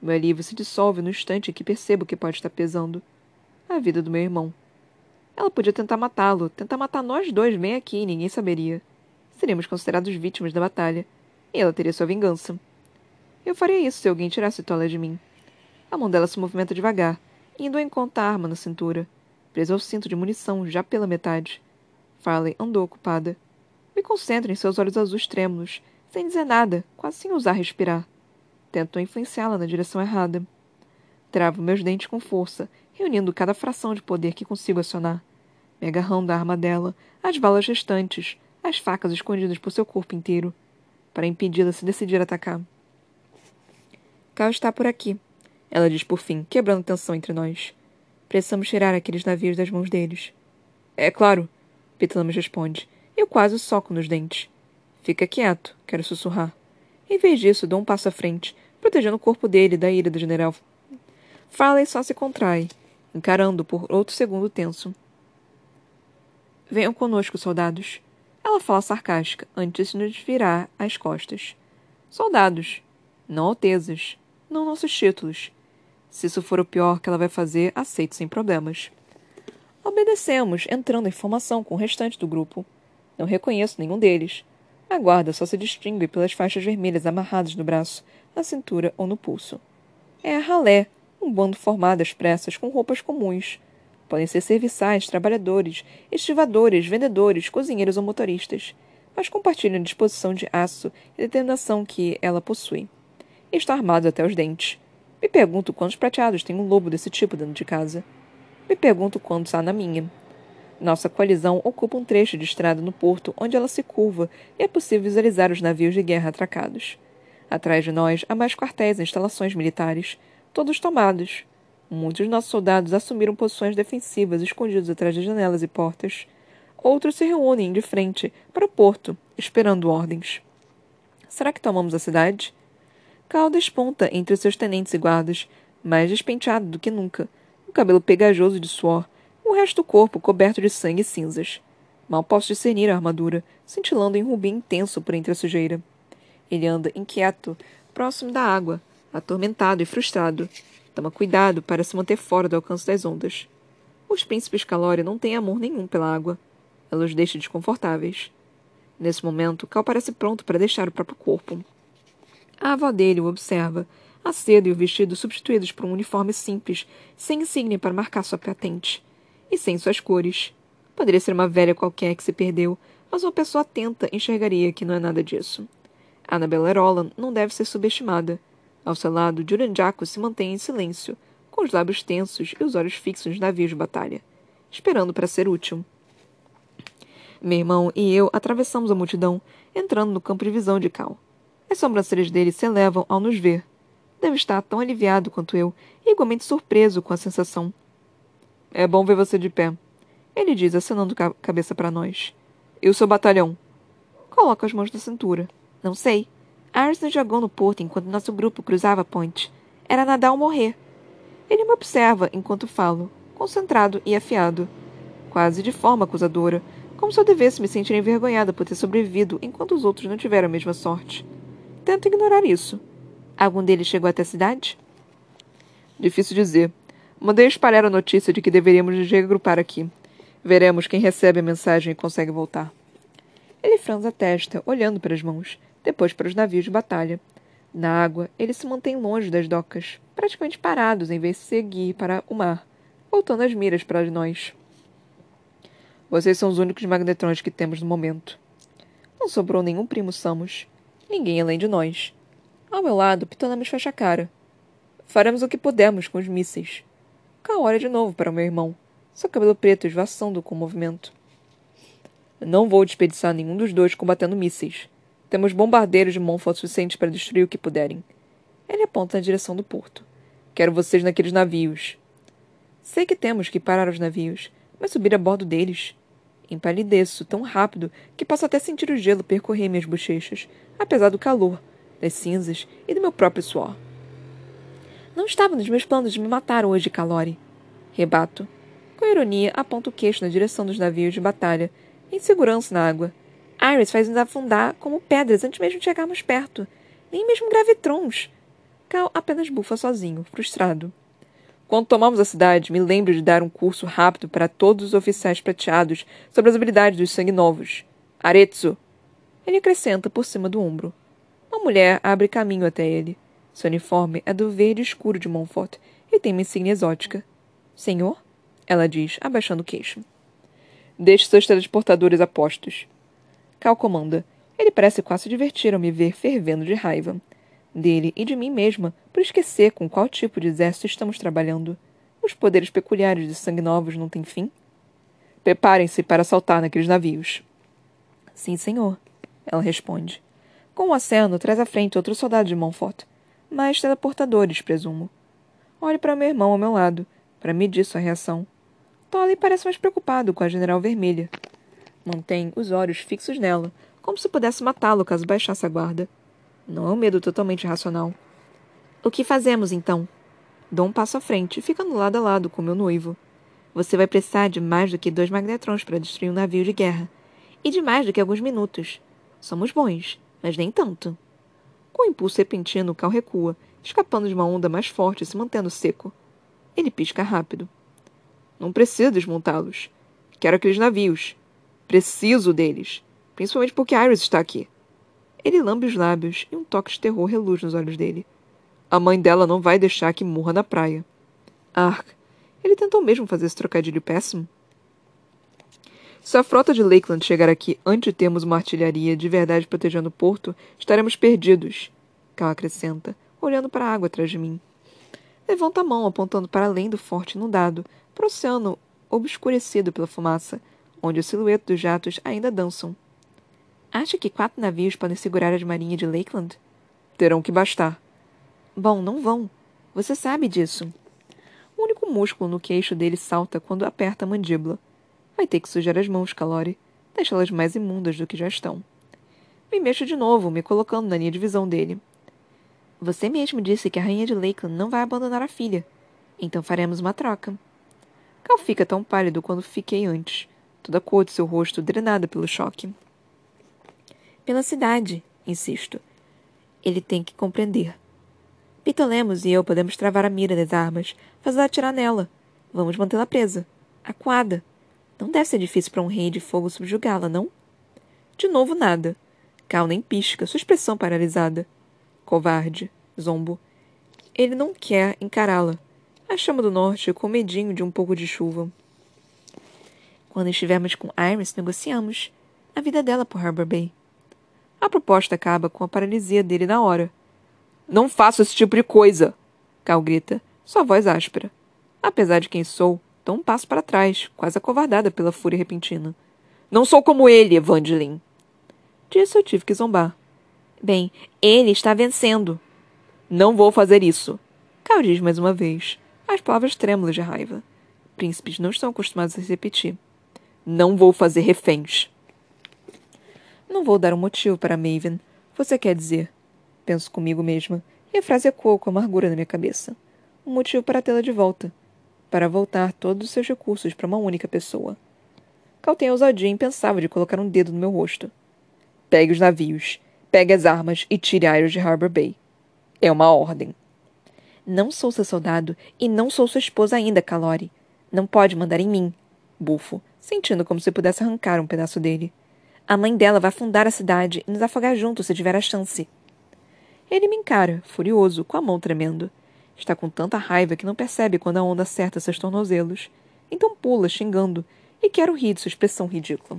Meu alívio se dissolve no instante em que percebo que pode estar pesando. A vida do meu irmão. Ela podia tentar matá-lo, tentar matar nós dois bem aqui e ninguém saberia. Seríamos considerados vítimas da batalha. E ela teria sua vingança. Eu faria isso se alguém tirasse Tola de mim. A mão dela se movimenta devagar, indo ao encontro da arma na cintura, presa ao cinto de munição já pela metade. Farley andou ocupada. Me concentro em seus olhos azuis trêmulos, sem dizer nada, quase sem ousar respirar. Tento influenciá-la na direção errada. Travo meus dentes com força, reunindo cada fração de poder que consigo acionar. Me agarrando à arma dela, as balas restantes, as facas escondidas por seu corpo inteiro, para impedi-la se decidir atacar. Cal está por aqui, ela diz por fim, quebrando tensão entre nós. Precisamos tirar aqueles navios das mãos deles. É claro, Pitlamas responde. Eu quase soco nos dentes. Fica quieto, quero sussurrar. Em vez disso, dou um passo à frente, protegendo o corpo dele da ira do general. Farley só se contrai, encarando por outro segundo tenso. Venham conosco, soldados. Ela fala sarcástica, antes de nos virar as costas. Soldados. Não altezas. Não nossos títulos. Se isso for o pior que ela vai fazer, aceito sem problemas. Obedecemos, entrando em formação com o restante do grupo. Não reconheço nenhum deles. A guarda só se distingue pelas faixas vermelhas amarradas no braço, na cintura ou no pulso. É a ralé, um bando formado às pressas com roupas comuns. Podem ser serviçais, trabalhadores, estivadores, vendedores, cozinheiros ou motoristas, mas compartilham a disposição de aço e determinação que ela possui. Estão armados até os dentes. Me pergunto quantos prateados tem um lobo desse tipo dentro de casa. Me pergunto quantos há na minha. Nossa coalizão ocupa um trecho de estrada no porto onde ela se curva e é possível visualizar os navios de guerra atracados. Atrás de nós há mais quartéis e instalações militares, todos tomados. Muitos de nossos soldados assumiram posições defensivas escondidos atrás de janelas e portas. Outros se reúnem de frente para o porto, esperando ordens. Será que tomamos a cidade? Cal desponta entre seus tenentes e guardas, mais despenteado do que nunca, cabelo pegajoso de suor, o resto do corpo coberto de sangue e cinzas. Mal posso discernir a armadura, cintilando em rubim intenso por entre a sujeira. Ele anda inquieto, próximo da água, atormentado e frustrado. Toma cuidado para se manter fora do alcance das ondas. Os príncipes Calória não têm amor nenhum pela água. Ela os deixa desconfortáveis. Nesse momento, Cal parece pronto para deixar o próprio corpo. A avó dele o observa, a seda e o vestido substituídos por um uniforme simples, sem insígnia para marcar sua patente. E sem suas cores. Poderia ser uma velha qualquer que se perdeu, mas uma pessoa atenta enxergaria que não é nada disso. Annabella Roland não deve ser subestimada. Ao seu lado, Juranjaco se mantém em silêncio, com os lábios tensos e os olhos fixos nos navios de batalha, esperando para ser útil. Meu irmão e eu atravessamos a multidão, entrando no campo de visão de Cal. As sobrancelhas dele se elevam ao nos ver, Deve estar tão aliviado quanto eu, e igualmente surpreso com a sensação. É bom ver você de pé. Ele diz, acenando a cabeça para nós. E o seu batalhão? Coloca as mãos na cintura. Não sei. Arson jogou no porto enquanto nosso grupo cruzava a ponte. Era nadar ou morrer. Ele me observa enquanto falo, concentrado e afiado. Quase de forma acusadora, como se eu devesse me sentir envergonhada por ter sobrevivido enquanto os outros não tiveram a mesma sorte. Tento ignorar isso. Algum deles chegou até a cidade? Difícil dizer. Mandei espalhar a notícia de que deveríamos nos reagrupar aqui. Veremos quem recebe a mensagem e consegue voltar. Ele franza a testa, olhando para as mãos, depois para os navios de batalha. Na água, ele se mantém longe das docas, praticamente parados em vez de seguir para o mar, voltando as miras para nós. Vocês são os únicos magnetrões que temos no momento. Não sobrou nenhum primo Samus. Ninguém além de nós. Ao meu lado, Ptolemos fecha a cara. Faremos o que pudermos com os mísseis. Cal olha de novo para o meu irmão, seu cabelo preto esvaçando com o movimento. Não vou desperdiçar nenhum dos dois combatendo mísseis. Temos bombardeiros de Monfort suficientes para destruir o que puderem. Ele aponta na direção do porto. Quero vocês naqueles navios. Sei que temos que parar os navios, mas subir a bordo deles. Empalideço tão rápido que posso até sentir o gelo percorrer minhas bochechas, apesar do calor, das cinzas e do meu próprio suor. Não estava nos meus planos de me matar hoje, Calori. Rebato. Com ironia, aponto o queixo na direção dos navios de batalha, em segurança na água. Iris faz nos afundar como pedras antes mesmo de chegarmos perto. Nem mesmo gravitrons. Cal apenas bufa sozinho, frustrado. Quando tomamos a cidade, me lembro de dar um curso rápido para todos os oficiais prateados sobre as habilidades dos sangue novos. Aretsu! Ele acrescenta por cima do ombro. Uma mulher abre caminho até ele. Seu uniforme é do verde escuro de Montfort e tem uma insígnia exótica. Senhor? Ela diz, abaixando o queixo. Deixe seus transportadores a postos. Cal comanda. Ele parece quase se divertir ao me ver fervendo de raiva. Dele e de mim mesma, por esquecer com qual tipo de exército estamos trabalhando. Os poderes peculiares de sangue novos não têm fim? Preparem-se para saltar naqueles navios. Sim, senhor. Ela responde. Com um aceno, traz à frente outro soldado de Montfort mais teleportadores, presumo. Olhe para meu irmão ao meu lado, para medir sua reação. Tolly parece mais preocupado com a General Vermelha. Mantém os olhos fixos nela, como se pudesse matá-lo caso baixasse a guarda. Não é um medo totalmente racional. O que fazemos, então? Dou um passo à frente, ficando lado a lado com meu noivo. Você vai precisar de mais do que dois magnetrons para destruir um navio de guerra. E de mais do que alguns minutos. Somos bons, mas nem tanto. Com um impulso repentino, o Cal recua, escapando de uma onda mais forte e se mantendo seco. Ele pisca rápido. Não preciso desmontá-los. Quero aqueles navios. Preciso deles. Principalmente porque Iris está aqui. Ele lambe os lábios e um toque de terror reluz nos olhos dele. A mãe dela não vai deixar que morra na praia. Ark, ele tentou mesmo fazer esse trocadilho péssimo? Se a frota de Lakeland chegar aqui antes de termos uma artilharia de verdade protegendo o porto, estaremos perdidos. Cal acrescenta, olhando para a água atrás de mim. Levanta a mão, apontando para além do forte inundado, para o oceano obscurecido pela fumaça, onde o silhueto dos jatos ainda dançam. Acha que quatro navios podem segurar as marinhas de Lakeland? Terão que bastar. Bom, não vão. Você sabe disso. O único músculo no queixo dele salta quando aperta a mandíbula. Vai ter que sujar as mãos, Calori. Deixá-las mais imundas do que já estão. Me mexo de novo, me colocando na linha de visão dele. Você mesmo disse que a rainha de Lakeland não vai abandonar a filha. Então faremos uma troca. Cal fica tão pálido quando fiquei antes, toda a cor de seu rosto drenada pelo choque. Pela cidade, insisto. Ele tem que compreender. Pitolemos e eu podemos travar a mira das armas, fazê-la atirar nela. Vamos mantê-la presa. Aquada. Não deve ser difícil para um rei de fogo subjugá-la, não? De novo, nada. Cal nem pisca, sua expressão paralisada. Covarde. Zombo. Ele não quer encará-la. A chama do norte com medinho de um pouco de chuva. Quando estivermos com Iris, negociamos. A vida dela por Harbor Bay. A proposta acaba com a paralisia dele na hora. Não faço esse tipo de coisa! Cal grita, sua voz áspera. Apesar de quem sou, Dou um passo para trás, quase acovardada pela fúria repentina. Não sou como ele, Evangeline. Disso eu tive que zombar. Bem, ele está vencendo. Não vou fazer isso. Cal diz mais uma vez, as palavras trêmulas de raiva. Príncipes não estão acostumados a se repetir. Não vou fazer reféns. Não vou dar um motivo para Maven. Você quer dizer? Penso comigo mesma, e a frase ecoou com amargura na minha cabeça. Um motivo para tê-la de volta para voltar todos os seus recursos para uma única pessoa. Cal tem a ousadia impensável de colocar um dedo no meu rosto. Pegue os navios, pegue as armas e tire Iris de Harbor Bay. É uma ordem. Não sou seu soldado e não sou sua esposa ainda, Calori. Não pode mandar em mim. Bufo, sentindo como se pudesse arrancar um pedaço dele. A mãe dela vai afundar a cidade e nos afogar juntos se tiver a chance. Ele me encara, furioso, com a mão tremendo. Está com tanta raiva que não percebe quando a onda acerta seus tornozelos. Então pula, xingando, e quero rir de sua expressão ridícula.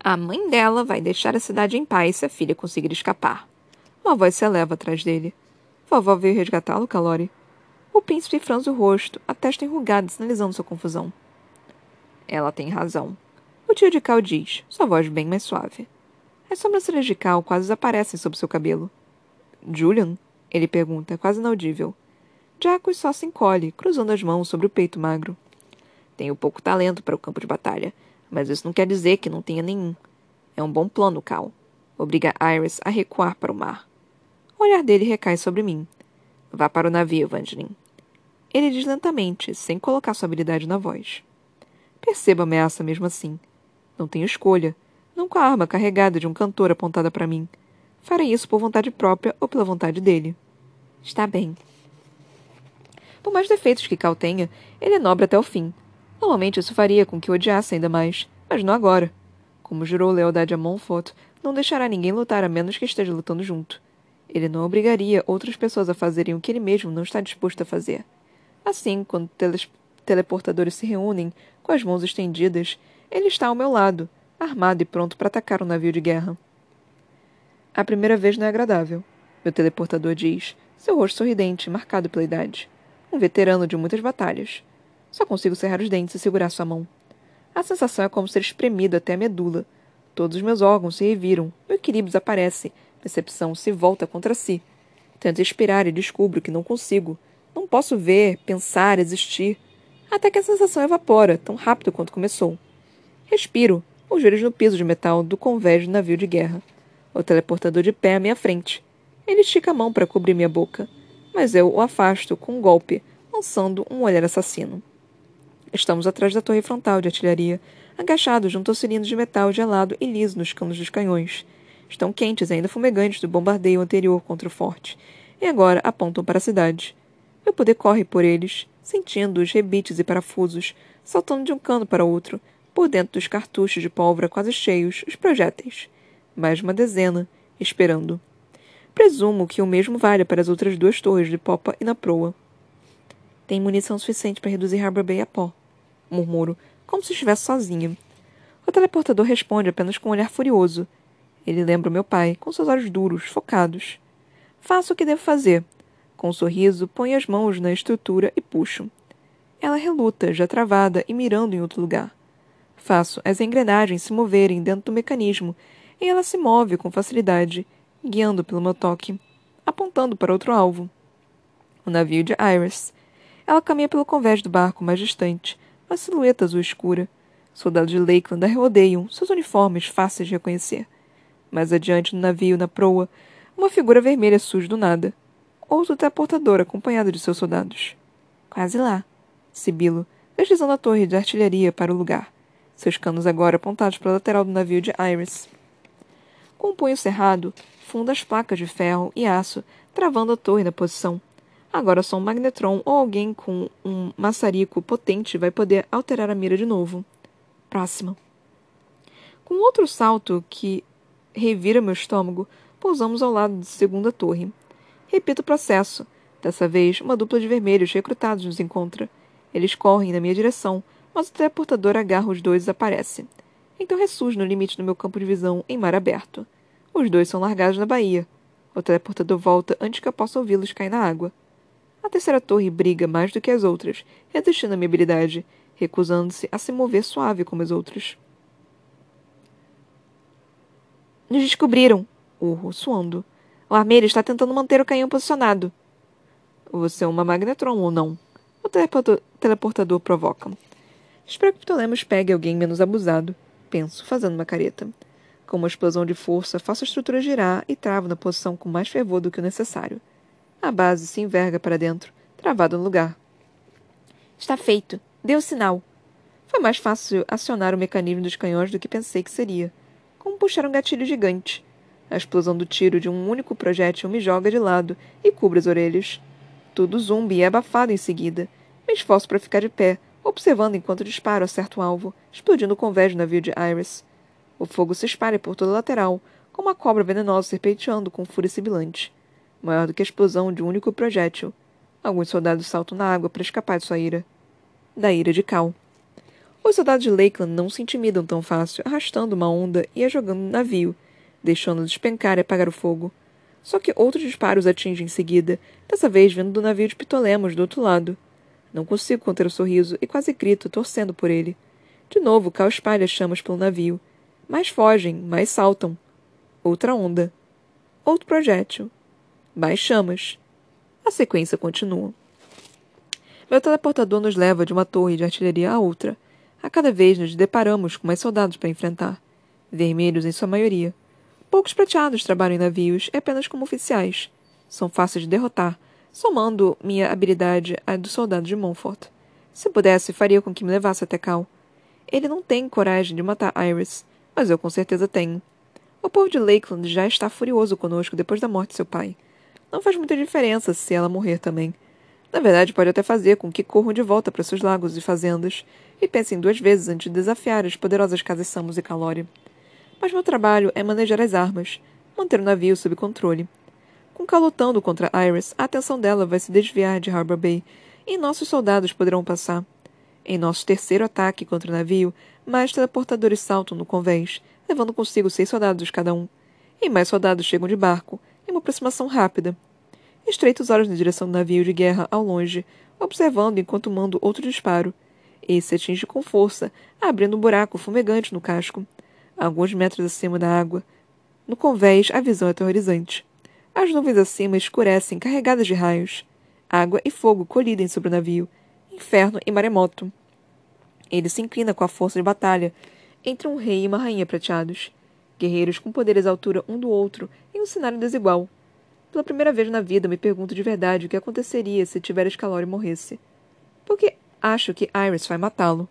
A mãe dela vai deixar a cidade em paz se a filha conseguir escapar. Uma voz se eleva atrás dele. Vovó veio resgatá-lo, Calori. O príncipe franze o rosto, a testa enrugada, sinalizando sua confusão. Ela tem razão. O tio de Cal diz, sua voz bem mais suave. As sobrancelhas de Cal quase desaparecem sob seu cabelo. Julian? Ele pergunta, quase inaudível. Jacques só se encolhe, cruzando as mãos sobre o peito magro. Tenho pouco talento para o campo de batalha, mas isso não quer dizer que não tenha nenhum. É um bom plano, Cal. Obriga Iris a recuar para o mar. O olhar dele recai sobre mim. Vá para o navio, Evangeline. Ele diz lentamente, sem colocar sua habilidade na voz. Percebo a ameaça mesmo assim. Não tenho escolha. Não com a arma carregada de um cantor apontada para mim. Farei isso por vontade própria ou pela vontade dele. Está bem. Por mais defeitos que Cal tenha, ele é nobre até o fim. Normalmente isso faria com que o odiasse ainda mais, mas não agora. Como jurou lealdade a Montfort, não deixará ninguém lutar a menos que esteja lutando junto. Ele não obrigaria outras pessoas a fazerem o que ele mesmo não está disposto a fazer. Assim, quando teles teleportadores se reúnem, com as mãos estendidas, ele está ao meu lado, armado e pronto para atacar um navio de guerra. A primeira vez não é agradável, meu teleportador diz, seu rosto sorridente, marcado pela idade. Um veterano de muitas batalhas. Só consigo cerrar os dentes e segurar sua mão. A sensação é como ser espremido até a medula. Todos os meus órgãos se reviram, meu equilíbrio desaparece, percepção se volta contra si. Tento respirar e descubro que não consigo, não posso ver, pensar, existir. Até que a sensação evapora, tão rápido quanto começou. Respiro, os joelhos no piso de metal do convés do navio de guerra. O teleportador de pé à minha frente. Ele estica a mão para cobrir minha boca, mas eu o afasto com um golpe, lançando um olhar assassino. Estamos atrás da torre frontal de artilharia, agachados junto ao cilindro de metal gelado e liso nos canos dos canhões. Estão quentes, ainda fumegantes do bombardeio anterior contra o forte, e agora apontam para a cidade. Meu poder corre por eles, sentindo os rebites e parafusos, saltando de um cano para outro, por dentro dos cartuchos de pólvora quase cheios, os projéteis. Mais uma dezena, esperando. Presumo que o mesmo vale para as outras duas torres de popa e na proa. Tem munição suficiente para reduzir Harbor Bay a pó, murmuro, como se estivesse sozinha. O teleportador responde apenas com um olhar furioso. Ele lembra o meu pai, com seus olhos duros, focados. Faço o que devo fazer, com um sorriso, põe as mãos na estrutura e puxo. Ela reluta, já travada e mirando em outro lugar. Faço as engrenagens se moverem dentro do mecanismo e ela se move com facilidade, guiando pelo meu toque, apontando para outro alvo. O navio de Iris. Ela caminha pelo convés do barco mais distante, uma silhueta azul escura. Soldados de Lakeland a rodeiam, seus uniformes fáceis de reconhecer. Mais adiante no navio, na proa, uma figura vermelha surge do nada outro teleportador acompanhado de seus soldados. Quase lá. Sibilo, deslizando a torre de artilharia para o lugar, seus canos agora apontados para a lateral do navio de Iris. Com o punho cerrado, funda as placas de ferro e aço, travando a torre na posição. Agora só um magnetron ou alguém com um maçarico potente vai poder alterar a mira de novo. Próxima. Com outro salto que revira meu estômago, pousamos ao lado da segunda torre. Repito o processo. Dessa vez, uma dupla de vermelhos recrutados nos encontra. Eles correm na minha direção, mas o teleportador agarra os dois e desaparece. Então ressurge no limite do meu campo de visão, em mar aberto. Os dois são largados na baía. O teleportador volta antes que eu possa ouvi-los cair na água. A terceira torre briga mais do que as outras, resistindo à minha habilidade, recusando-se a se mover suave como as outras. Nos descobriram! Urro, suando. O armeiro está tentando manter o canhão posicionado. Você é uma magnetron ou não? O teleportador provoca. Espero que Ptolemos pegue alguém menos abusado. Penso, fazendo uma careta. Com uma explosão de força, faço a estrutura girar e travo na posição com mais fervor do que o necessário. A base se enverga para dentro, travado no lugar. Está feito. Deu sinal. Foi mais fácil acionar o mecanismo dos canhões do que pensei que seria. Como puxar um gatilho gigante. A explosão do tiro de um único projétil me joga de lado e cubre as orelhas. Tudo zumbi e é abafado em seguida. Me esforço para ficar de pé, observando enquanto disparo a certo alvo, explodindo o convés do navio de Iris. O fogo se espalha por toda a lateral, como uma cobra venenosa serpenteando com fúria sibilante. Maior do que a explosão de um único projétil. Alguns soldados saltam na água para escapar de sua ira. Da ira de Cal. Os soldados de Lakeland não se intimidam tão fácil, arrastando uma onda e a jogando no navio, deixando despencar e apagar o fogo. Só que outros disparos atingem em seguida, dessa vez vindo do navio de Ptolemos do outro lado. Não consigo conter o sorriso e quase grito, torcendo por ele. De novo, Cal espalha chamas pelo navio. Mais fogem, mais saltam. Outra onda. Outro projétil. Mais chamas. A sequência continua. Meu teleportador nos leva de uma torre de artilharia a outra. A cada vez nos deparamos com mais soldados para enfrentar. vermelhos em sua maioria. Poucos prateados trabalham em navios apenas como oficiais. São fáceis de derrotar, somando minha habilidade à do soldado de Montfort. Se pudesse, faria com que me levasse até Cal. Ele não tem coragem de matar Iris, mas eu com certeza tenho. O povo de Lakeland já está furioso conosco depois da morte de seu pai. Não faz muita diferença se ela morrer também. Na verdade, pode até fazer com que corram de volta para seus lagos e fazendas e pensem duas vezes antes de desafiar as poderosas casas Samus e Calori. Mas meu trabalho é manejar as armas, manter o navio sob controle. Com Cal lutando contra Iris, a atenção dela vai se desviar de Harbor Bay e nossos soldados poderão passar. Em nosso terceiro ataque contra o navio, mais teleportadores saltam no convés, levando consigo seis soldados cada um. E mais soldados chegam de barco, em uma aproximação rápida. Estreito os olhos na direção do navio de guerra ao longe, observando enquanto mando outro disparo. Esse atinge com força, abrindo um buraco fumegante no casco. Alguns metros acima da água. No convés, a visão é aterrorizante. As nuvens acima escurecem, carregadas de raios. Água e fogo colidem sobre o navio. Inferno e maremoto. Ele se inclina com a força de batalha entre um rei e uma rainha prateados. Guerreiros com poderes à altura um do outro em um cenário desigual. Pela primeira vez na vida, me pergunto de verdade o que aconteceria se tiver Escalori morresse. Porque acho que Iris vai matá-lo.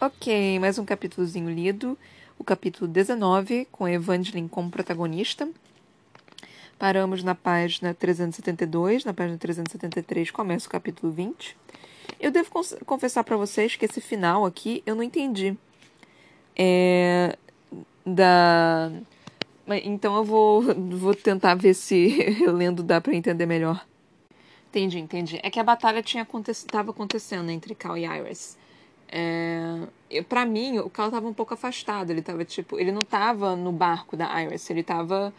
Ok, mais um capítulozinho lido. O capítulo 19, com Evangeline como protagonista. Paramos na página 372, na página 373 começa o capítulo 20. Eu devo confessar para vocês que esse final aqui eu não entendi. É, da então eu vou, vou tentar ver se [laughs] lendo dá para entender melhor. Entendi, entendi. É que a batalha tinha estava acontecendo entre Cal e Iris. É, para mim, o Cal estava um pouco afastado. Ele tava tipo, ele não estava no barco da Iris, ele estava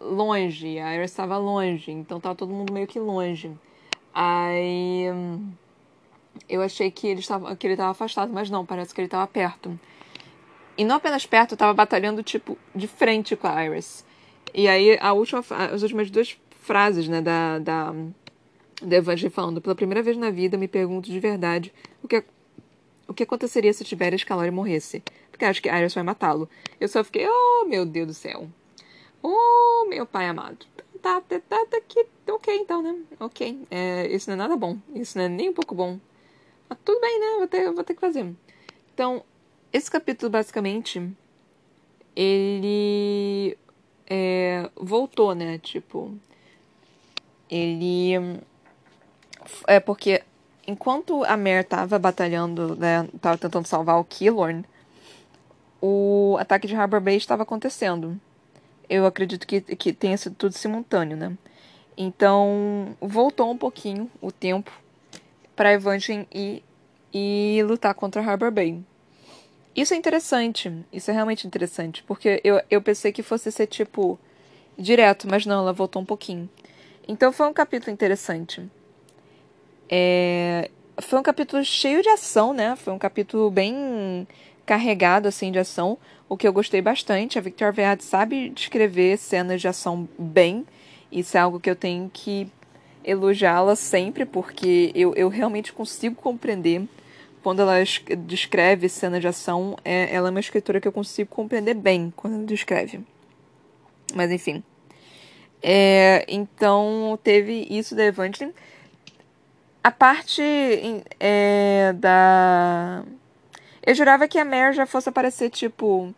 longe, a Iris estava longe, então tava todo mundo meio que longe. Aí eu achei que ele estava que ele estava afastado, mas não, parece que ele estava perto. E não apenas perto, eu tava batalhando tipo de frente com a Iris. E aí a última as últimas duas frases, né, da da da Evangelho falando, pela primeira vez na vida me pergunto de verdade o que o que aconteceria se Tiberias Calori morresse? Porque acho que Iris vai matá-lo. Eu só fiquei, oh meu Deus do céu. Oh, meu pai amado. Tá, tá, tá, tá aqui. Ok, então, né? Ok. É, isso não é nada bom. Isso não é nem um pouco bom. Mas tudo bem, né? Vou ter, vou ter que fazer. Então, esse capítulo, basicamente, ele é, voltou, né? Tipo, ele. É porque enquanto a Mare tava batalhando, né? Tava tentando salvar o Killorn, o ataque de Harbor Bay estava acontecendo eu acredito que, que tenha sido tudo simultâneo, né? Então, voltou um pouquinho o tempo para Evangeline ir, ir lutar contra Harbor Bay. Isso é interessante, isso é realmente interessante, porque eu, eu pensei que fosse ser tipo direto, mas não, ela voltou um pouquinho. Então foi um capítulo interessante. É, foi um capítulo cheio de ação, né? Foi um capítulo bem carregado assim de ação, o que eu gostei bastante. A Victor Vead sabe descrever cenas de ação bem. Isso é algo que eu tenho que elogiá-la sempre, porque eu, eu realmente consigo compreender quando ela descreve cena de ação. É, ela é uma escritora que eu consigo compreender bem quando ela descreve. Mas enfim. É, então teve isso da Evangeline. A parte é, da eu jurava que a Mare já fosse aparecer, tipo.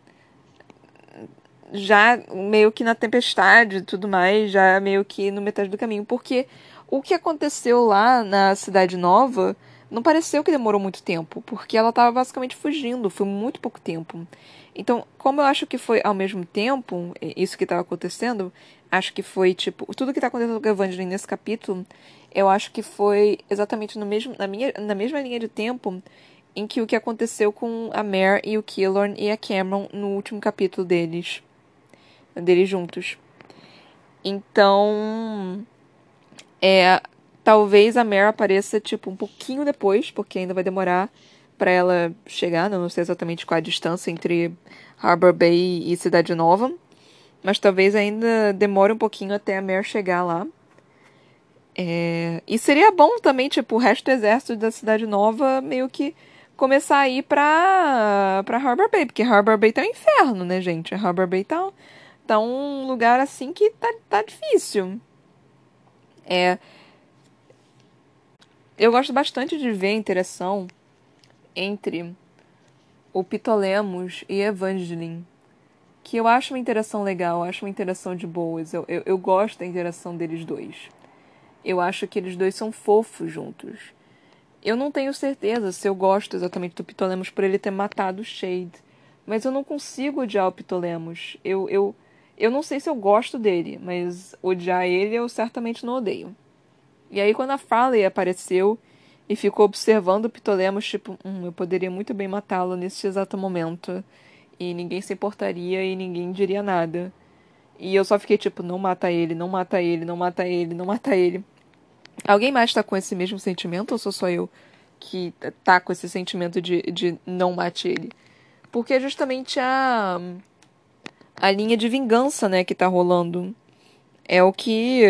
Já meio que na tempestade e tudo mais, já meio que no metade do caminho. Porque o que aconteceu lá na Cidade Nova não pareceu que demorou muito tempo. Porque ela estava basicamente fugindo, foi muito pouco tempo. Então, como eu acho que foi ao mesmo tempo, isso que estava acontecendo, acho que foi tipo. Tudo que está acontecendo com a Evangeline nesse capítulo, eu acho que foi exatamente no mesmo, na, minha, na mesma linha de tempo em que o que aconteceu com a Mare e o Killorn e a Cameron no último capítulo deles, deles juntos. Então, é, talvez a Mare apareça tipo um pouquinho depois, porque ainda vai demorar para ela chegar, não sei exatamente qual a distância entre Harbor Bay e Cidade Nova, mas talvez ainda demore um pouquinho até a Mare chegar lá. É... E seria bom também, tipo, o resto do exército da Cidade Nova meio que começar a ir pra, pra Harbor Bay, porque Harbor Bay tá um inferno, né, gente? Harbor Bay tá, tá um lugar assim que tá, tá difícil. É. Eu gosto bastante de ver a interação entre o Ptolemos e Evangeline. Que eu acho uma interação legal, acho uma interação de boas. Eu, eu, eu gosto da interação deles dois. Eu acho que eles dois são fofos juntos. Eu não tenho certeza se eu gosto exatamente do Ptolemos por ele ter matado o Shade. Mas eu não consigo odiar o Ptolemos. Eu, eu, eu não sei se eu gosto dele, mas odiar ele eu certamente não odeio. E aí quando a Farley apareceu e ficou observando o Ptolemos, tipo, hum, eu poderia muito bem matá-lo nesse exato momento. E ninguém se importaria e ninguém diria nada. E eu só fiquei tipo, não mata ele, não mata ele, não mata ele, não mata ele. Alguém mais tá com esse mesmo sentimento ou sou só eu que tá com esse sentimento de, de não mate ele? Porque é justamente a a linha de vingança, né, que tá rolando. É o que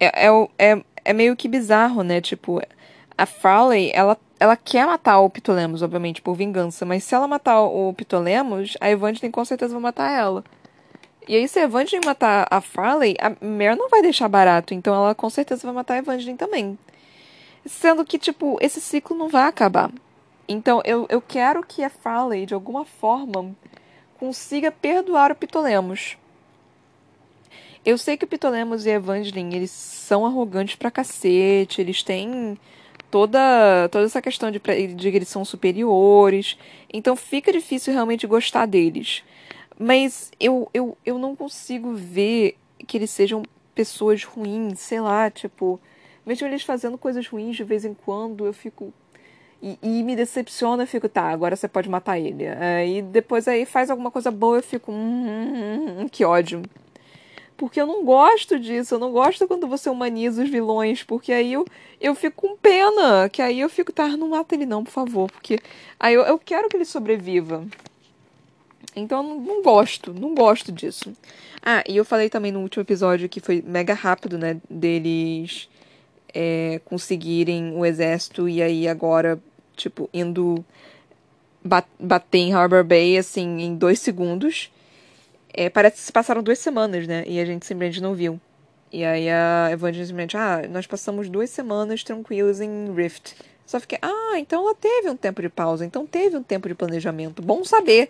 é, é, é, é meio que bizarro, né? Tipo, a Farley, ela, ela quer matar o Ptolemos, obviamente, por vingança, mas se ela matar o Ptolemos, a Evangeline com certeza vai matar ela. E aí, se a Evangeline matar a Farley, a Mare não vai deixar barato. Então ela com certeza vai matar a Evangeline também. Sendo que, tipo, esse ciclo não vai acabar. Então eu, eu quero que a Farley, de alguma forma, consiga perdoar o Ptolemos. Eu sei que o Ptolemos e a Evangeline, eles são arrogantes pra cacete, eles têm toda, toda essa questão de, de que eles são superiores. Então fica difícil realmente gostar deles. Mas eu, eu, eu não consigo ver que eles sejam pessoas ruins, sei lá, tipo. Mesmo eles fazendo coisas ruins de vez em quando, eu fico. E, e me decepciona, eu fico, tá, agora você pode matar ele. Aí depois aí faz alguma coisa boa, eu fico, hum, hum, hum, hum, que ódio. Porque eu não gosto disso, eu não gosto quando você humaniza os vilões, porque aí eu, eu fico com pena, que aí eu fico, tá, não mata ele não, por favor, porque aí eu, eu quero que ele sobreviva. Então não, não gosto, não gosto disso. Ah, e eu falei também no último episódio que foi mega rápido, né? Deles é, conseguirem o exército e aí agora, tipo, indo bat bater em Harbor Bay, assim, em dois segundos. É, parece que se passaram duas semanas, né? E a gente simplesmente não viu. E aí a Evangeline simplesmente, ah, nós passamos duas semanas tranquilos em Rift. Só fiquei, ah, então ela teve um tempo de pausa, então teve um tempo de planejamento. Bom saber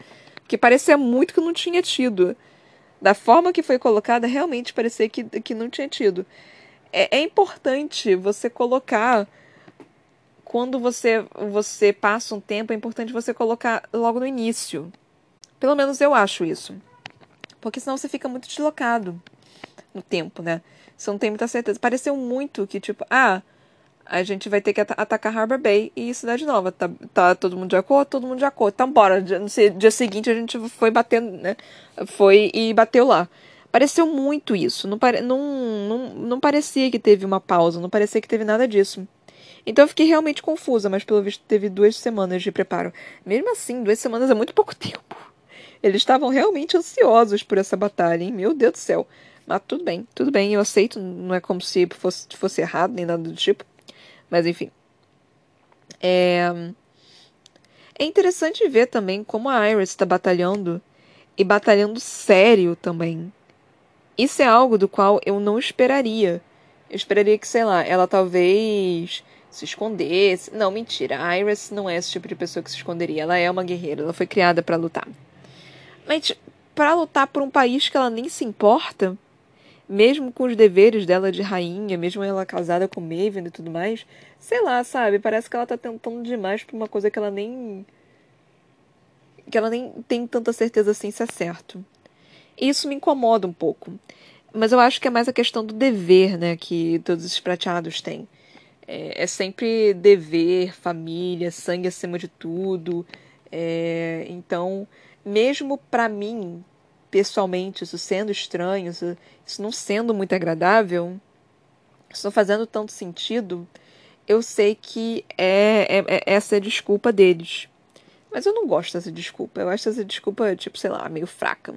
que parecia muito que não tinha tido. Da forma que foi colocada, realmente parecia que, que não tinha tido. É, é importante você colocar. Quando você, você passa um tempo, é importante você colocar logo no início. Pelo menos eu acho isso. Porque senão você fica muito deslocado no tempo, né? Você não tem muita certeza. Pareceu muito que, tipo, ah, a gente vai ter que at atacar Harbor Bay e Cidade Nova. Tá, tá todo mundo de acordo? Todo mundo de acordo. Então bora. No dia seguinte a gente foi batendo, né? Foi e bateu lá. Pareceu muito isso. Não, pare, não, não, não parecia que teve uma pausa. Não parecia que teve nada disso. Então eu fiquei realmente confusa, mas pelo visto teve duas semanas de preparo. Mesmo assim, duas semanas é muito pouco [laughs] tempo. Eles estavam realmente ansiosos por essa batalha, hein? Meu Deus do céu. Mas tudo bem, tudo bem, eu aceito. Não é como se fosse, fosse errado nem nada do tipo. Mas enfim. É, é interessante ver também como a Iris está batalhando e batalhando sério também. Isso é algo do qual eu não esperaria. Eu esperaria que, sei lá, ela talvez se escondesse. Não, mentira. A Iris não é esse tipo de pessoa que se esconderia. Ela é uma guerreira. Ela foi criada para lutar. Mas para lutar por um país que ela nem se importa, mesmo com os deveres dela de rainha, mesmo ela casada com Maven e tudo mais, sei lá, sabe? Parece que ela tá tentando demais pra uma coisa que ela nem. que ela nem tem tanta certeza assim se é certo. E isso me incomoda um pouco. Mas eu acho que é mais a questão do dever, né, que todos esses prateados têm. É, é sempre dever, família, sangue acima de tudo. É, então, mesmo para mim, pessoalmente, isso sendo estranho, isso, não sendo muito agradável, isso não fazendo tanto sentido, eu sei que é, é, é essa é a desculpa deles. Mas eu não gosto dessa desculpa. Eu acho essa desculpa, tipo, sei lá, meio fraca.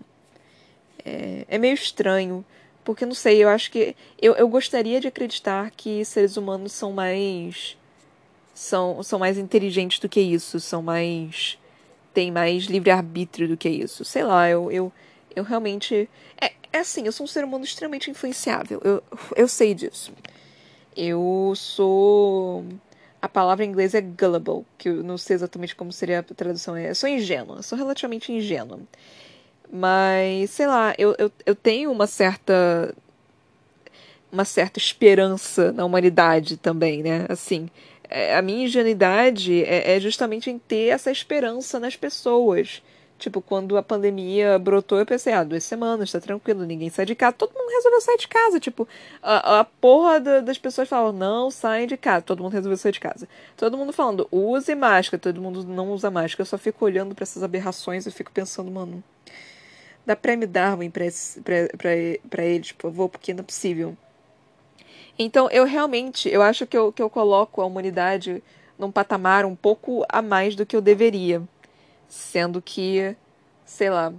É, é meio estranho. Porque, não sei, eu acho que. Eu, eu gostaria de acreditar que seres humanos são mais. São, são mais inteligentes do que isso. São mais. Têm mais livre-arbítrio do que isso. Sei lá, eu, eu, eu realmente. É, é assim, eu sou um ser humano extremamente influenciável. Eu, eu sei disso. Eu sou. A palavra em inglês é gullible, que eu não sei exatamente como seria a tradução. Eu sou ingênua, sou relativamente ingênua. Mas, sei lá, eu, eu, eu tenho uma certa. uma certa esperança na humanidade também, né? Assim, a minha ingenuidade é, é justamente em ter essa esperança nas pessoas. Tipo, quando a pandemia brotou, eu pensei, ah, duas semanas, tá tranquilo, ninguém sai de casa. Todo mundo resolveu sair de casa. Tipo, a, a porra da, das pessoas falavam, não saem de casa. Todo mundo resolveu sair de casa. Todo mundo falando, use máscara. Todo mundo não usa máscara. Eu só fico olhando para essas aberrações e fico pensando, mano, dá prêmio Darwin pra, pra, pra, pra eles, por favor, porque não é possível. Então, eu realmente, eu acho que eu, que eu coloco a humanidade num patamar um pouco a mais do que eu deveria. Sendo que, sei lá,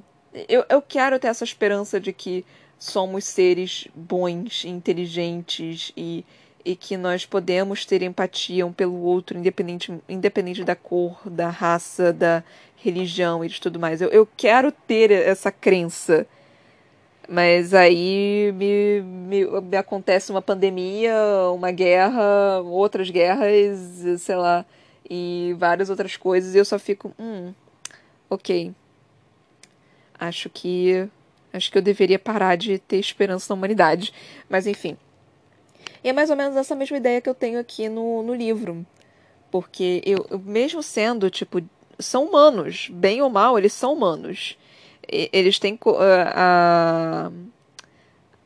eu, eu quero ter essa esperança de que somos seres bons, inteligentes e, e que nós podemos ter empatia um pelo outro, independente, independente da cor, da raça, da religião e de tudo mais. Eu, eu quero ter essa crença. Mas aí me, me, me acontece uma pandemia, uma guerra, outras guerras, sei lá, e várias outras coisas, e eu só fico, hum, ok. Acho que. Acho que eu deveria parar de ter esperança na humanidade. Mas enfim. E é mais ou menos essa mesma ideia que eu tenho aqui no, no livro. Porque eu, mesmo sendo, tipo, são humanos. Bem ou mal, eles são humanos. Eles têm a,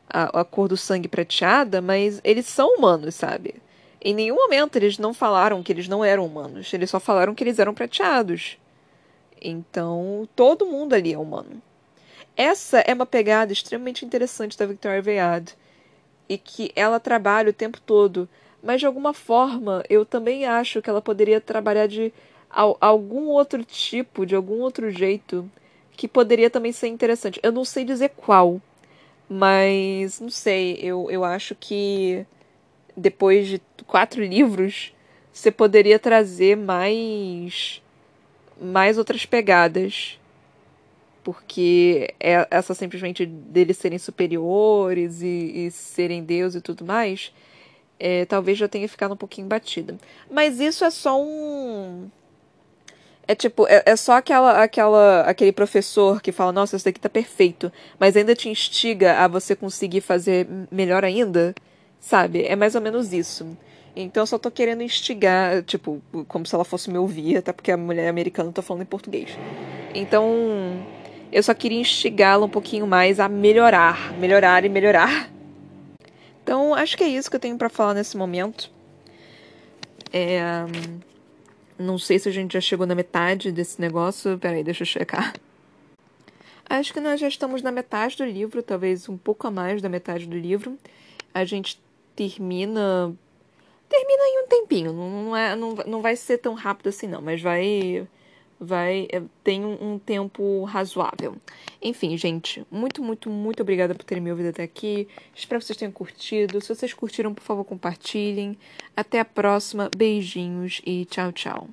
a, a cor do sangue prateada, mas eles são humanos, sabe? Em nenhum momento eles não falaram que eles não eram humanos. Eles só falaram que eles eram prateados. Então, todo mundo ali é humano. Essa é uma pegada extremamente interessante da Victoria Aveyard e que ela trabalha o tempo todo, mas de alguma forma eu também acho que ela poderia trabalhar de algum outro tipo, de algum outro jeito, que poderia também ser interessante. Eu não sei dizer qual, mas não sei, eu, eu acho que depois de quatro livros você poderia trazer mais mais outras pegadas. Porque é essa simplesmente deles serem superiores e, e serem Deus e tudo mais, é, talvez já tenha ficado um pouquinho batida. Mas isso é só um. É tipo, é, é, só aquela, aquela, aquele professor que fala, nossa, isso daqui tá perfeito, mas ainda te instiga a você conseguir fazer melhor ainda, sabe? É mais ou menos isso. Então eu só tô querendo instigar, tipo, como se ela fosse me ouvir, até porque a mulher americana tá falando em português. Então, eu só queria instigá-la um pouquinho mais a melhorar, melhorar e melhorar. Então, acho que é isso que eu tenho para falar nesse momento. É, não sei se a gente já chegou na metade desse negócio. Peraí, deixa eu checar. Acho que nós já estamos na metade do livro, talvez um pouco a mais da metade do livro. A gente termina termina em um tempinho. Não, é, não, não vai ser tão rápido assim, não, mas vai. Vai. É, tem um, um tempo razoável. Enfim, gente, muito, muito, muito obrigada por terem me ouvido até aqui. Espero que vocês tenham curtido. Se vocês curtiram, por favor, compartilhem. Até a próxima. Beijinhos e tchau, tchau.